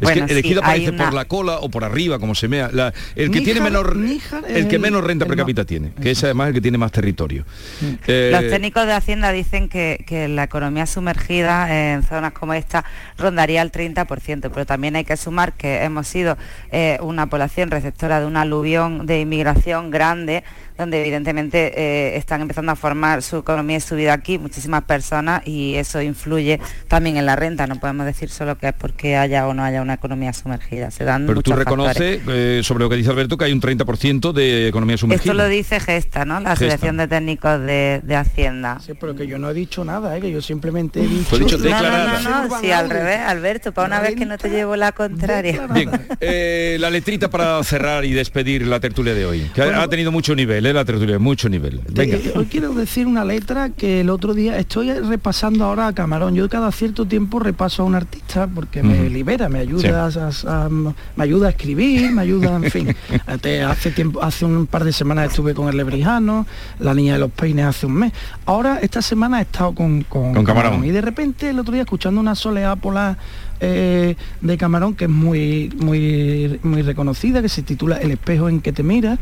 Es que elegido sí, aparece por la cola o por arriba, como se. La- el que Níjar- tiene menor, Níjar el que menos renta per cápita tiene, que es además el que tiene más territorio. Mm. Eh, Los técnicos de Hacienda dicen que, que la economía sumergida en zonas como esta rondaría el 30%, pero también hay que sumar que hemos sido eh, una población receptora de un aluvión de inmigración grande, donde evidentemente eh, están empezando a formar su economía y su vida aquí muchísimas personas y eso influye también en la renta. No podemos decir solo que es porque haya o no haya una economía sumergida. Se dan pero tú reconoces, eh, sobre lo que dice Alberto, que hay un 30% de economía sumergida. Esto lo dice Gesta, ¿no? La Gesta. Asociación de Técnicos de, de Hacienda. Sí, pero que yo no he dicho nada, ¿eh? que yo simplemente he dicho... Dicho No, no, no, no, sí, al revés, Alberto, para una vez que no te llevo la contraria. Bien, eh, la letrita para cerrar y despedir la tertulia de hoy, que Bueno, ha tenido mucho nivel, eh, la tertulia, mucho nivel. Venga. Hoy quiero decir una letra que el otro día estoy repasando ahora a Camarón. Yo cada cierto tiempo repaso a un artista porque me libera, me ayuda a, a- me ayuda a escribir, me ayuda, en fin. Hace tiempo, hace un par de semanas estuve con el Lebrijano, la niña de los peines hace un mes. Ahora esta semana he estado con, con, Con Camarón. y de repente el otro día escuchando una soleá polar eh, de Camarón que es muy muy muy reconocida que se titula El espejo en que te miras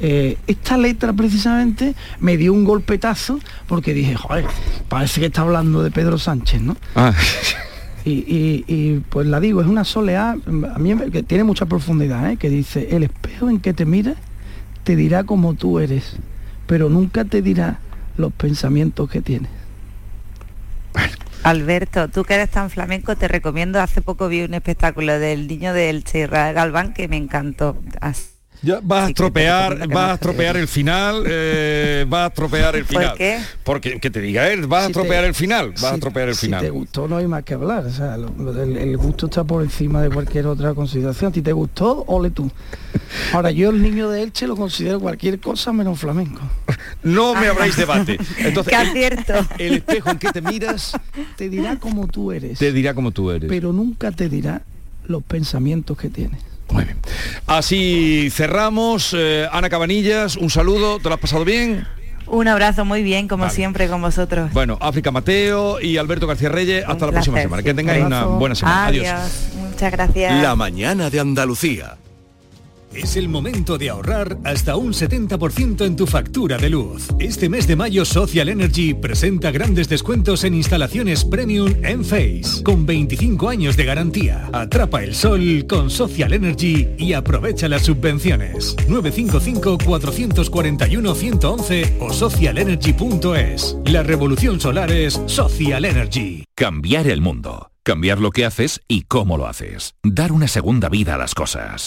eh, esta letra precisamente me dio un golpetazo porque dije, joder, parece que está hablando de Pedro Sánchez, ¿no? Ah, Y, y- y, pues la digo, es una soleá, a mí me- que tiene mucha profundidad, ¿eh? que dice, el espejo en que te miras te dirá como tú eres, pero nunca te dirá los pensamientos que tienes. Alberto, tú que eres tan flamenco, te recomiendo, hace poco vi un espectáculo del niño del Israel Galván que me encantó. As- Ya vas a estropear, vas a estropear el final, eh, vas a estropear el ¿Por final. qué? Porque que te diga él, vas a Si te- estropear el final, vas a si- estropear el si final. te gustó no hay más que hablar, o sea, lo- lo del- el, gusto está por encima de cualquier otra consideración. Si te gustó, ole tú. Ahora yo el niño de Elche lo considero cualquier cosa menos flamenco. No me habréis debate. Entonces, ¡Qué el, el espejo en que te miras Te dirá como tú eres, te dirá como tú eres. pero nunca te dirá los pensamientos que tienes. Así cerramos. Eh, Ana Cabanillas, un saludo, ¿te lo has pasado bien? Un abrazo muy bien, como Vale. siempre, con vosotros. Bueno, África Mateo y Alberto García Reyes, hasta la próxima semana. Que tengáis una buena semana. Adiós. Adiós. Muchas gracias. La mañana de Andalucía. Es el momento de ahorrar hasta un 70% en tu factura de luz. Este mes de mayo Social Energy presenta grandes descuentos en instalaciones premium en Face, con 25 años de garantía. Atrapa el sol con Social Energy y aprovecha las subvenciones. 955-441-111 o socialenergy.es. La revolución solar es Social Energy. Cambiar el mundo. Cambiar lo que haces y cómo lo haces. Dar una segunda vida a las cosas.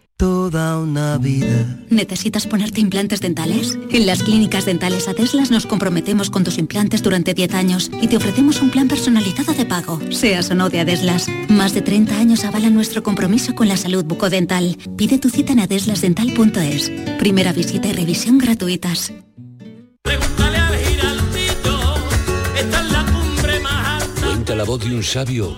Toda una vida. ¿Necesitas ponerte implantes dentales? En las clínicas dentales Adeslas nos comprometemos con tus implantes durante 10 años y te ofrecemos un plan personalizado de pago, seas o no de Adeslas. Más de 30 años avalan nuestro compromiso con la salud bucodental. Pide tu cita en adeslasdental.es. Primera visita y revisión gratuitas. Cuenta la voz de un sabio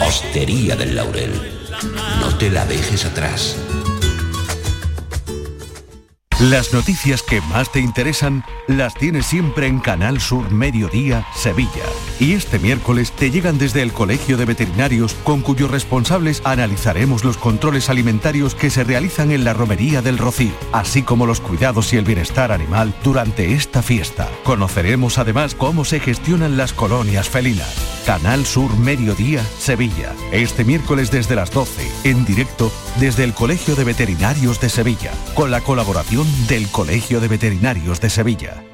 Hostería del Laurel, no te la dejes atrás. Las noticias que más te interesan las tienes siempre en Canal Sur Mediodía, Sevilla. Y este miércoles te llegan desde el Colegio de Veterinarios con cuyos responsables analizaremos los controles alimentarios que se realizan en la Romería del Rocío, así como los cuidados y el bienestar animal durante esta fiesta. Conoceremos además cómo se gestionan las colonias felinas. Canal Sur Mediodía, Sevilla. Este miércoles desde las 12, en directo desde el Colegio de Veterinarios de Sevilla, con la colaboración del Colegio de Veterinarios de Sevilla.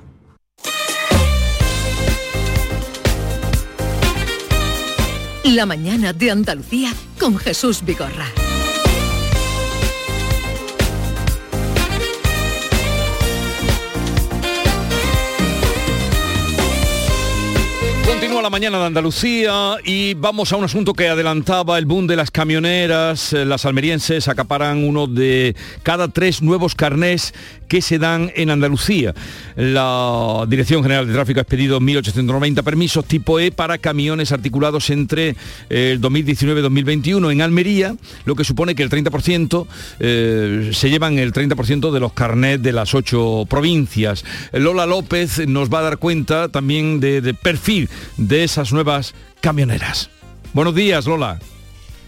La mañana de Andalucía con Jesús Vigorra. Continúa la mañana de Andalucía y vamos a un asunto que adelantaba el boom de las camioneras. Eh, Las almerienses acaparan uno de cada tres nuevos carnés que se dan en Andalucía. La Dirección General de Tráfico ha expedido 1.890 permisos tipo E para camiones articulados entre eh, el 2019 y 2021 en Almería, lo que supone que el 30% eh, se llevan el 30% de los carnés de las ocho provincias. Lola López nos va a dar cuenta también de, de perfil de esas nuevas camioneras. Buenos días, Lola.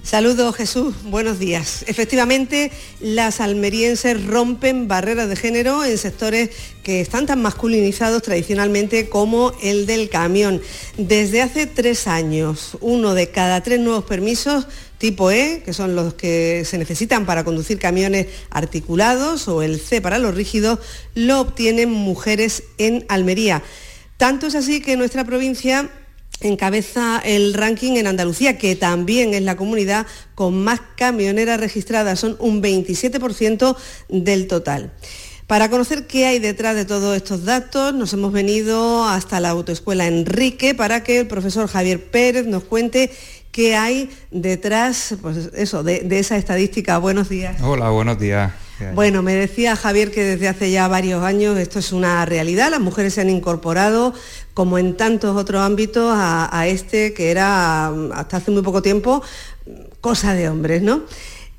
Saludos Jesús, buenos días. Efectivamente, las almerienses rompen barreras de género en sectores que están tan masculinizados tradicionalmente como el del camión. Desde hace tres años, uno de cada tres nuevos permisos tipo E, que son los que se necesitan para conducir camiones articulados, o el C para los rígidos, lo obtienen mujeres en Almería. Tanto es así que nuestra provincia encabeza el ranking en Andalucía, que también es la comunidad con más camioneras registradas, son un 27% del total. Para conocer qué hay detrás de todos estos datos, nos hemos venido hasta la autoescuela Enrique para que el profesor Javier Pérez nos cuente qué hay detrás pues eso, de, de esa estadística. Buenos días. Hola, buenos días. Bueno, me decía Javier que desde hace ya varios años esto es una realidad, las mujeres se han incorporado, como en tantos otros ámbitos, a, a este que era hasta hace muy poco tiempo cosa de hombres, ¿no?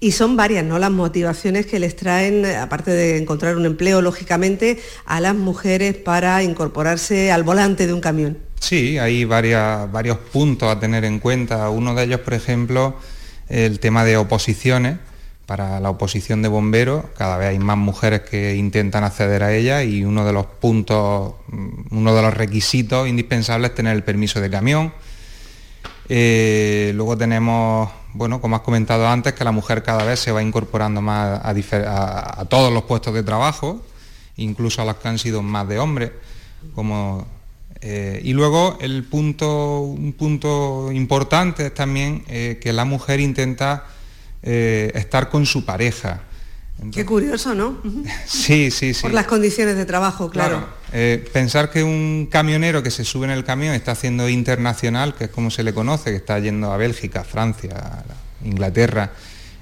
Y son varias, ¿no? Las motivaciones que les traen, aparte de encontrar un empleo, lógicamente, a las mujeres para incorporarse al volante de un camión. Sí, hay varias, varios puntos a tener en cuenta. Uno de ellos, por ejemplo, el tema de oposiciones. Para la oposición de bomberos, cada vez hay más mujeres que intentan acceder a ella y uno de los puntos, uno de los requisitos indispensables es tener el permiso de camión. Eh, luego tenemos, bueno, como has comentado antes, que la mujer cada vez se va incorporando más a todos los puestos de trabajo, incluso a los que han sido más de hombres, como eh, y luego el punto, un punto importante es también eh, que la mujer intenta eh, estar con su pareja. Entonces, Qué curioso, ¿no? Sí, sí, sí. Por las condiciones de trabajo, claro. claro. pensar que un camionero que se sube en el camión está haciendo internacional, que es como se le conoce, que está yendo a Bélgica, Francia, Inglaterra,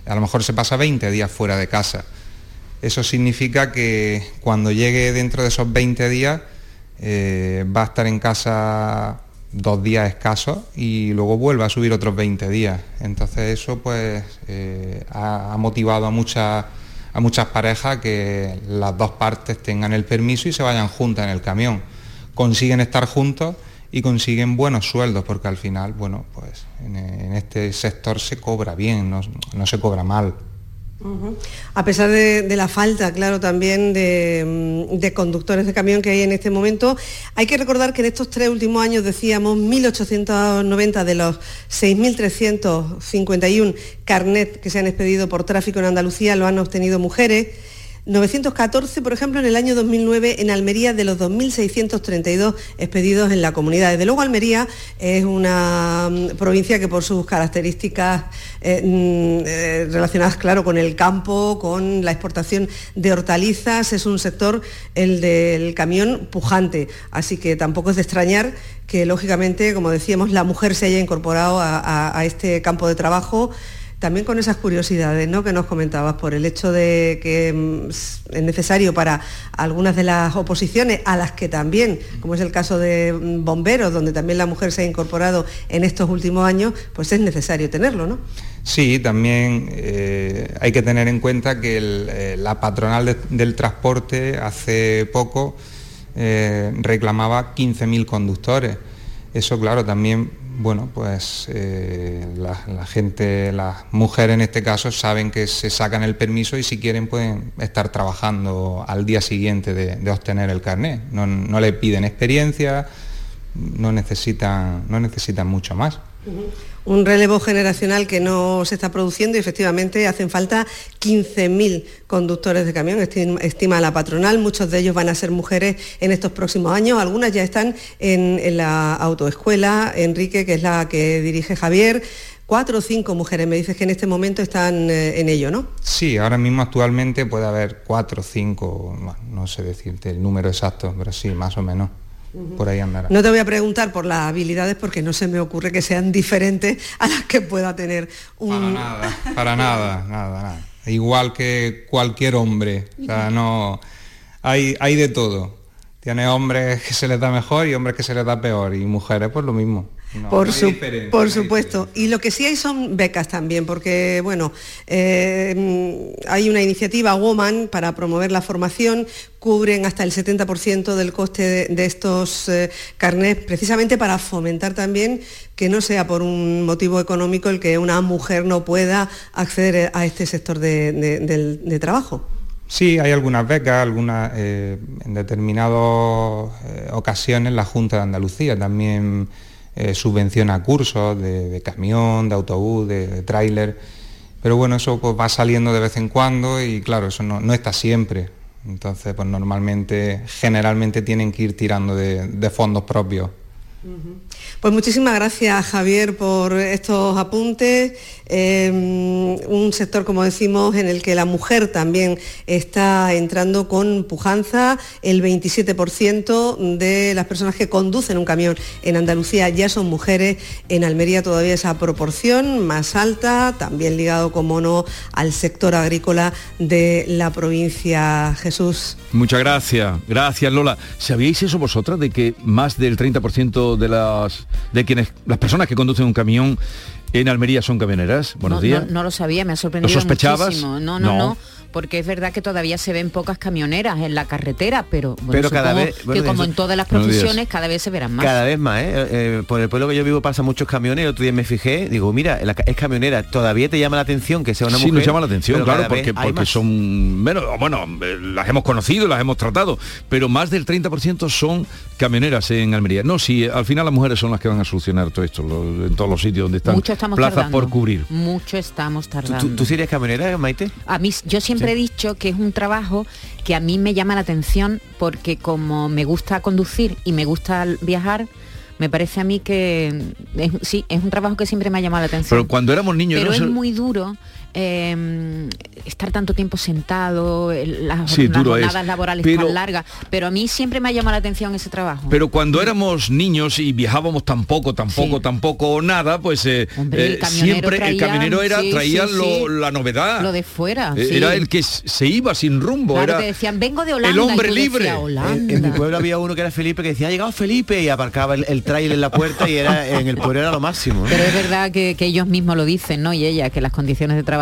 a lo mejor se pasa 20 días fuera de casa. Eso significa que cuando llegue dentro de esos 20 días eh, va a estar en casa dos días escasos y luego vuelve a subir otros 20 días. Entonces eso pues eh, ha, motivado a muchas, a muchas parejas que las dos partes tengan el permiso y se vayan juntas en el camión. Consiguen estar juntos y consiguen buenos sueldos porque al final, bueno, pues en, en este sector se cobra bien, no, no se cobra mal. A pesar de, la falta, claro, también de, de, conductores de camión que hay en este momento, hay que recordar que en estos tres últimos años, decíamos, 1.890 de los 6.351 carnet que se han expedido por tráfico en Andalucía lo han obtenido mujeres. 914, por ejemplo, en el año 2009 en Almería de los 2.632 expedidos en la comunidad. Desde luego Almería es una mm, provincia que por sus características eh, eh, relacionadas, claro, con el campo, con la exportación de hortalizas, es un sector, el del camión, pujante. Así que tampoco es de extrañar que, lógicamente, como decíamos, la mujer se haya incorporado a este campo de trabajo también con esas curiosidades ¿no? que nos comentabas, por el hecho de que mm, es necesario para algunas de las oposiciones, a las que también, como es el caso de mm, bomberos, donde también la mujer se ha incorporado en estos últimos años, pues es necesario tenerlo, ¿no? Sí, también eh, hay que tener en cuenta que eh, la patronal de, del transporte hace poco eh, reclamaba 15.000 conductores. Eso, claro, también bueno, pues eh, la, gente, las mujeres en este caso, saben que se sacan el permiso y si quieren pueden estar trabajando al día siguiente de, obtener el carnet. No, le piden experiencia, no necesitan, no necesitan mucho más. Un relevo generacional que no se está produciendo y efectivamente hacen falta 15.000 conductores de camión, estima la patronal, muchos de ellos van a ser mujeres en estos próximos años, algunas ya están en, la autoescuela, Enrique, que es la que dirige Javier, cuatro o cinco mujeres, me dices que en este momento están eh, en ello, ¿no? Sí, ahora mismo actualmente puede haber cuatro o cinco, no sé decirte el número exacto, pero sí, más o menos. Por ahí andará. No te voy a preguntar por las habilidades porque no se me ocurre que sean diferentes a las que pueda tener un... Para nada, para nada, nada, nada. Igual que cualquier hombre, o sea, no... Hay, hay de todo. Tiene hombres que se les da mejor y hombres que se les da peor y mujeres pues lo mismo. No, por, no su, por supuesto. Y lo que sí hay son becas también, porque bueno, eh, hay una iniciativa Woman para promover la formación, cubren hasta el 70% del coste de, de estos eh, carnets, precisamente para fomentar también que no sea por un motivo económico el que una mujer no pueda acceder a este sector de, de, de trabajo. Sí, hay algunas becas, algunas eh, en determinadas eh, ocasiones la Junta de Andalucía también eh, subvenciona cursos de, camión, de autobús, de, tráiler, pero bueno, eso pues, va saliendo de vez en cuando y claro, eso no, no está siempre. Entonces, pues normalmente, generalmente tienen que ir tirando de, fondos propios. Pues muchísimas gracias Javier por estos apuntes. Eh, un sector, como decimos, en el que la mujer también está entrando con pujanza. El 27% de las personas que conducen un camión en Andalucía ya son mujeres. En Almería todavía esa proporción más alta, también ligado, como no, al sector agrícola de la provincia. Jesús. Muchas gracias. Gracias, Lola. ¿Sabíais eso vosotras de que más del 30% de las de quienes las personas que conducen un camión en Almería son camioneras? Buenos no, días. No, no, lo sabía, me ha sorprendido ¿Lo sospechabas? muchísimo. No, no, no, porque es verdad que todavía se ven pocas camioneras en la carretera, pero, bueno, Pero cada vez- que como en todas las profesiones cada vez se verán más. Cada vez más, ¿eh? Eh, Por el pueblo que yo vivo pasa muchos camiones. El otro día me fijé, digo, mira, es camionera. Todavía te llama la atención que sea una sí, mujer. nos llama la atención, pero claro, porque, hay porque más. son menos, bueno, eh, las hemos conocido, las hemos tratado, pero más del 30% son camioneras en Almería. No, sí, al final las mujeres son las que van a solucionar todo esto, lo- en todos los sitios donde están Mucho estamos plazas tardando. por cubrir. Mucho estamos ¿Tú, tardando. tú, tú sí eres camionera, Maite? A mí, yo siempre he dicho que es un trabajo que a mí me llama la atención porque como me gusta conducir y me gusta viajar, me parece a mí que es- sí, es un trabajo que siempre me ha llamado la atención. Pero cuando éramos niños... Pero no es muy duro eh, estar tanto tiempo sentado, las, Sí, jornadas laborales Pero- tan largas. Pero a mí siempre me ha llamado la atención ese trabajo. Pero cuando éramos niños y viajábamos tan poco, tan poco, tan poco o nada, pues eh, Hombre, el eh, siempre el camionero era sí, traía sí, lo- sí. la novedad. Lo de fuera. Eh, sí. Era el que se iba sin rumbo. Claro, era te decían, vengo de Holanda. el hombre decías, libre. "Holanda". En mi pueblo había uno que era Felipe que decía, ha llegado Felipe y aparcaba el, el tráiler en la puerta y era en el pueblo era lo máximo. ¿eh? Pero es verdad que, que ellos mismos lo dicen, ¿no? Y ella, que las condiciones de trabajo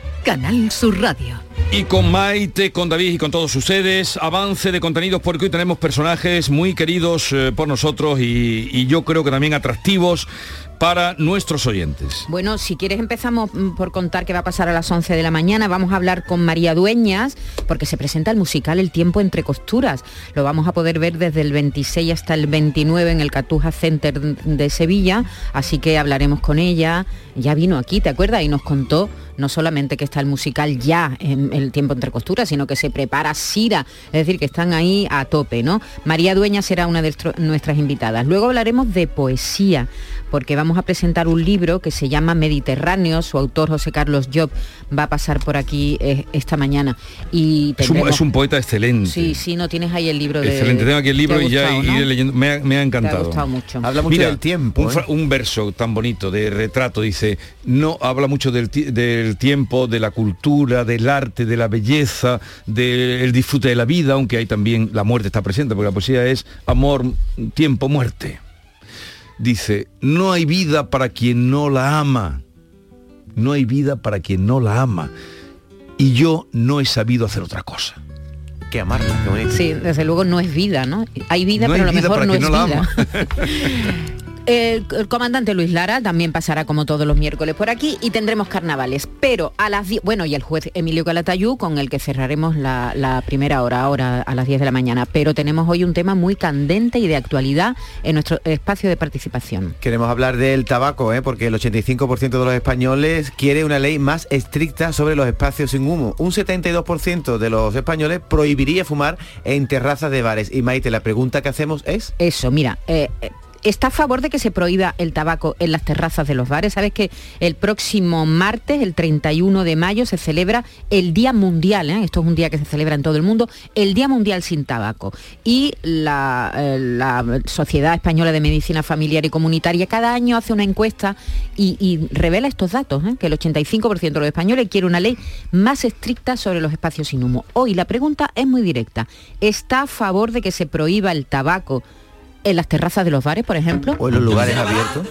Canal Sur Radio. Y con Maite, con David y con todos ustedes, avance de contenidos porque hoy tenemos personajes muy queridos eh, por nosotros y, y yo creo que también atractivos para nuestros oyentes. Bueno, si quieres empezamos mm, por contar qué va a pasar a las 11 de la mañana. Vamos a hablar con María Dueñas porque se presenta el musical El tiempo entre costuras. Lo vamos a poder ver desde el 26 hasta el 29 en el Catuja Center de Sevilla, así que hablaremos con ella. Ya vino aquí, ¿te acuerdas? Y nos contó no solamente que está el musical ya en el tiempo entre costuras, sino que se prepara Sira, es decir, que están ahí a tope, ¿no? María Dueñas será una de nuestras invitadas. Luego hablaremos de poesía, porque vamos a presentar un libro que se llama Mediterráneo, su autor José Carlos Job va a pasar por aquí eh, esta mañana. Y Es un, tendremos- es un poeta excelente. Sí, sí, no tienes ahí el libro de... Excelente, tengo aquí el libro ¿Te ha y ya gustado, iré no? leyendo. Me ha, me ha encantado. gustado mucho. Habla mucho Mira, del tiempo. Un, ¿eh? un verso tan bonito de retrato dice, no habla mucho del, ti- del del tiempo, de la cultura, del arte, de la belleza, del disfrute de la vida, aunque hay también la muerte está presente, porque la poesía es amor, tiempo, muerte. Dice, no hay vida para quien no la ama. No hay vida para quien no la ama. Y yo no he sabido hacer otra cosa. Que amarla, qué bonito. Sí, desde luego no es vida, ¿no? Hay vida, No pero a lo vida mejor para no es quien no la vida. El, el comandante Luis Lara también pasará como todos los miércoles por aquí y tendremos carnavales. Pero a las 10, bueno, y el juez Emilio Calatayú con el que cerraremos la, la primera hora, ahora a las 10 de la mañana. Pero tenemos hoy un tema muy candente y de actualidad en nuestro espacio de participación. Queremos hablar del tabaco, ¿eh? porque el 85% de los españoles quiere una ley más estricta sobre los espacios sin humo. Un 72% de los españoles prohibiría fumar en terrazas de bares. Y Maite, la pregunta que hacemos es... Eso, mira, eh, eh, está a favor de que se prohíba el tabaco en las terrazas de los bares. Sabes que el próximo martes, el 31 de mayo, se celebra el Día Mundial, ¿eh? esto es un día que se celebra en todo el mundo, el Día Mundial sin tabaco. Y la, eh, Sociedad Española de Medicina Familiar y Comunitaria cada año hace una encuesta y, y revela estos datos, ¿eh? que el 85% de los españoles quiere una ley más estricta sobre los espacios sin humo. Hoy la pregunta es muy directa. ¿Está a favor de que se prohíba el tabaco? En las terrazas de los bares, por ejemplo. O en los lugares abiertos.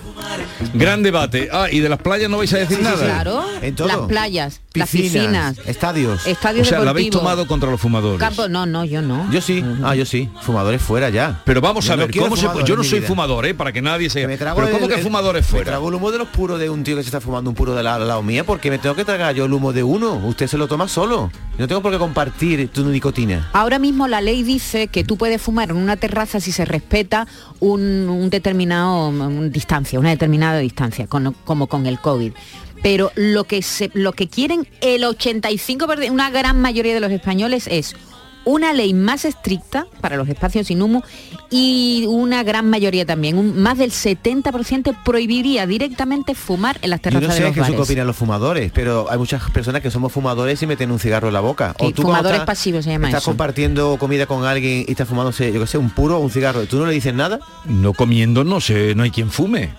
Gran debate. Ah, y de las playas no vais a decir nada. Claro, En todo. las playas, las Piscinas, piscinas, estadios. estadios o sea, la habéis tomado contra los fumadores. campos- no, no, yo no. Yo sí, ah, yo sí. Fumadores fuera ya. Pero vamos Yo a no ver, quiero ¿cómo se Yo no soy vida. fumador, ¿eh? Para que nadie se... Me trago Pero ¿cómo el- que fumadores Me fuera? trago el humo de los puros de un tío que se está fumando un puro de la- lado mía porque me tengo que tragar yo el humo de uno. Usted se lo toma solo. No tengo por qué compartir tu nicotina. Ahora mismo la ley dice que tú puedes fumar en una terraza si se respeta un, determinado distancia, una determinada distancia, como con el COVID. Pero lo que se, lo que quieren el 85%, una gran mayoría de los españoles es una ley más estricta para los espacios sin humo y una gran mayoría también, un- más del 70% prohibiría directamente fumar en las Yo terrazas no de sé los qué es lo que bares. opinan los fumadores, pero hay muchas personas que somos fumadores y meten un cigarro en la boca. Sí, tú cuando fumadores estás- pasivos se llama Estás eso. compartiendo comida con alguien y estás fumándose, yo qué sé, un puro o un cigarro. ¿Tú no le dices nada? No comiendo, no sé, no hay quien fume.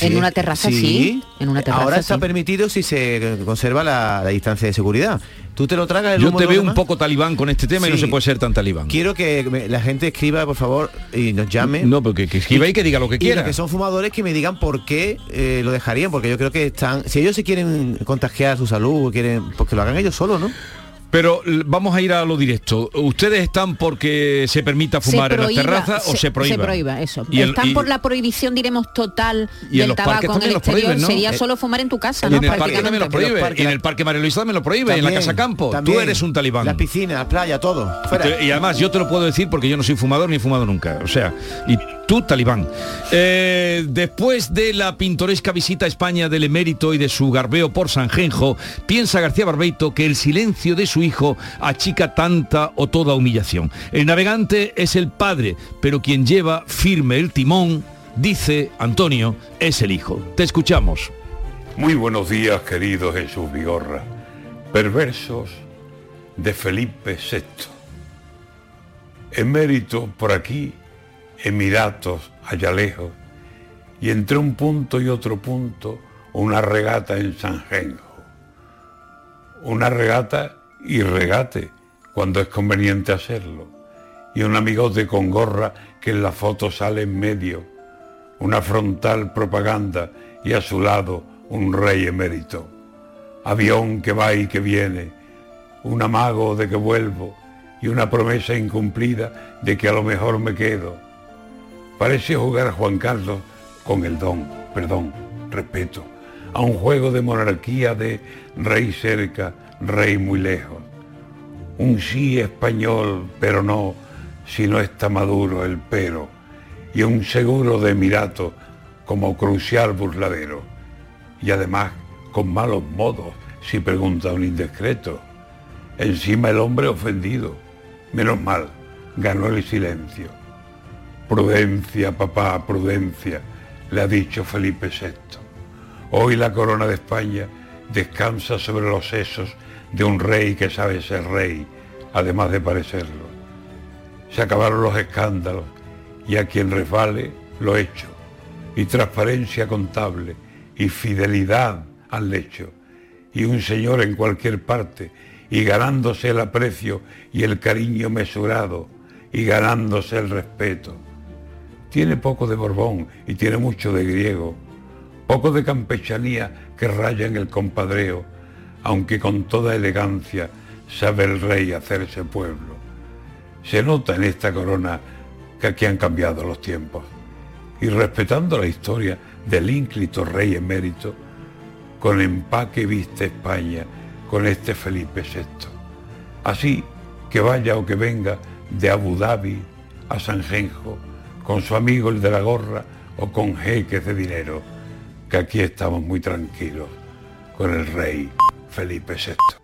En una terraza sí, en una terraza Ahora está sí. permitido si se conserva la, la distancia de seguridad. ¿Tú te lo tragas el Yo humo te veo un poco talibán con este tema y no se puede ser tan talibán. Quiero que me- la gente escriba, por favor, y nos llame. No, porque que escriba y que diga lo que quiera. que son fumadores que me digan por qué eh, lo dejarían, porque yo creo que están, si ellos se quieren contagiar su salud, quieren, pues que lo hagan ellos solos, ¿no? Pero vamos a ir a lo directo. ¿Ustedes están porque se permita Se fumar en las terrazas o se prohíba? Se prohíba, eso. Y el- Están y- por la prohibición, diremos, total Y en del los parques tabaco en el exterior. prohíben, ¿no? Sería Eh, solo fumar en tu casa, Y ¿no? en el parque también lo prohíbe. en la- el parque María Luisa también lo prohíbe. en la Casa Campo. también. Tú eres un talibán. Las piscinas, la playa, todo. Fuera. Y además yo te lo puedo decir porque yo no soy fumador ni he fumado nunca. O sea, y tú talibán. Eh, después de la pintoresca visita a España del emérito y de su garbeo por Sanjenjo, piensa García Barbeito que el silencio de su hijo achica tanta o toda humillación. El navegante es el padre, pero quien lleva firme el timón, dice Antonio, es el hijo. Te escuchamos. Muy buenos días, querido Jesús Vigorra. Perversos de Felipe VI. Emérito por aquí, Emiratos allá lejos, y entre un punto y otro punto, una regata en Sanjenjo. Una regata y regate, cuando es conveniente hacerlo. Y un amigote con gorra que en la foto sale en medio. Una frontal propaganda y a su lado un rey emérito. Avión que va y que viene, un amago de que vuelvo y una promesa incumplida de que a lo mejor me quedo. Parece jugar a Juan Carlos con el don, perdón, respeto, a un juego de monarquía de rey cerca, rey muy lejos. Un sí español, pero no, si no está maduro el pero, y un seguro de Emirato como crucial burladero, y además con malos modos, si pregunta un indiscreto. Encima el hombre ofendido, menos mal, ganó el silencio. Prudencia, papá, prudencia, le ha dicho Felipe VI. Hoy la corona de España descansa sobre los sesos de un rey que sabe ser rey, además de parecerlo. Se acabaron los escándalos y a quien resbale lo hecho, y transparencia contable y fidelidad al lecho, y un señor en cualquier parte, y ganándose el aprecio y el cariño mesurado, y ganándose el respeto. Tiene poco de Borbón y tiene mucho de griego, poco de campechanía que raya en el compadreo, aunque con toda elegancia sabe el rey hacerse pueblo. Se nota en esta corona que aquí han cambiado los tiempos. Y respetando la historia del ínclito rey emérito, con empaque viste España con este Felipe VI. Así que vaya o que venga de Abu Dhabi a San Genjo, con su amigo el de la gorra o con jeques de dinero, que aquí estamos muy tranquilos con el rey Felipe VI.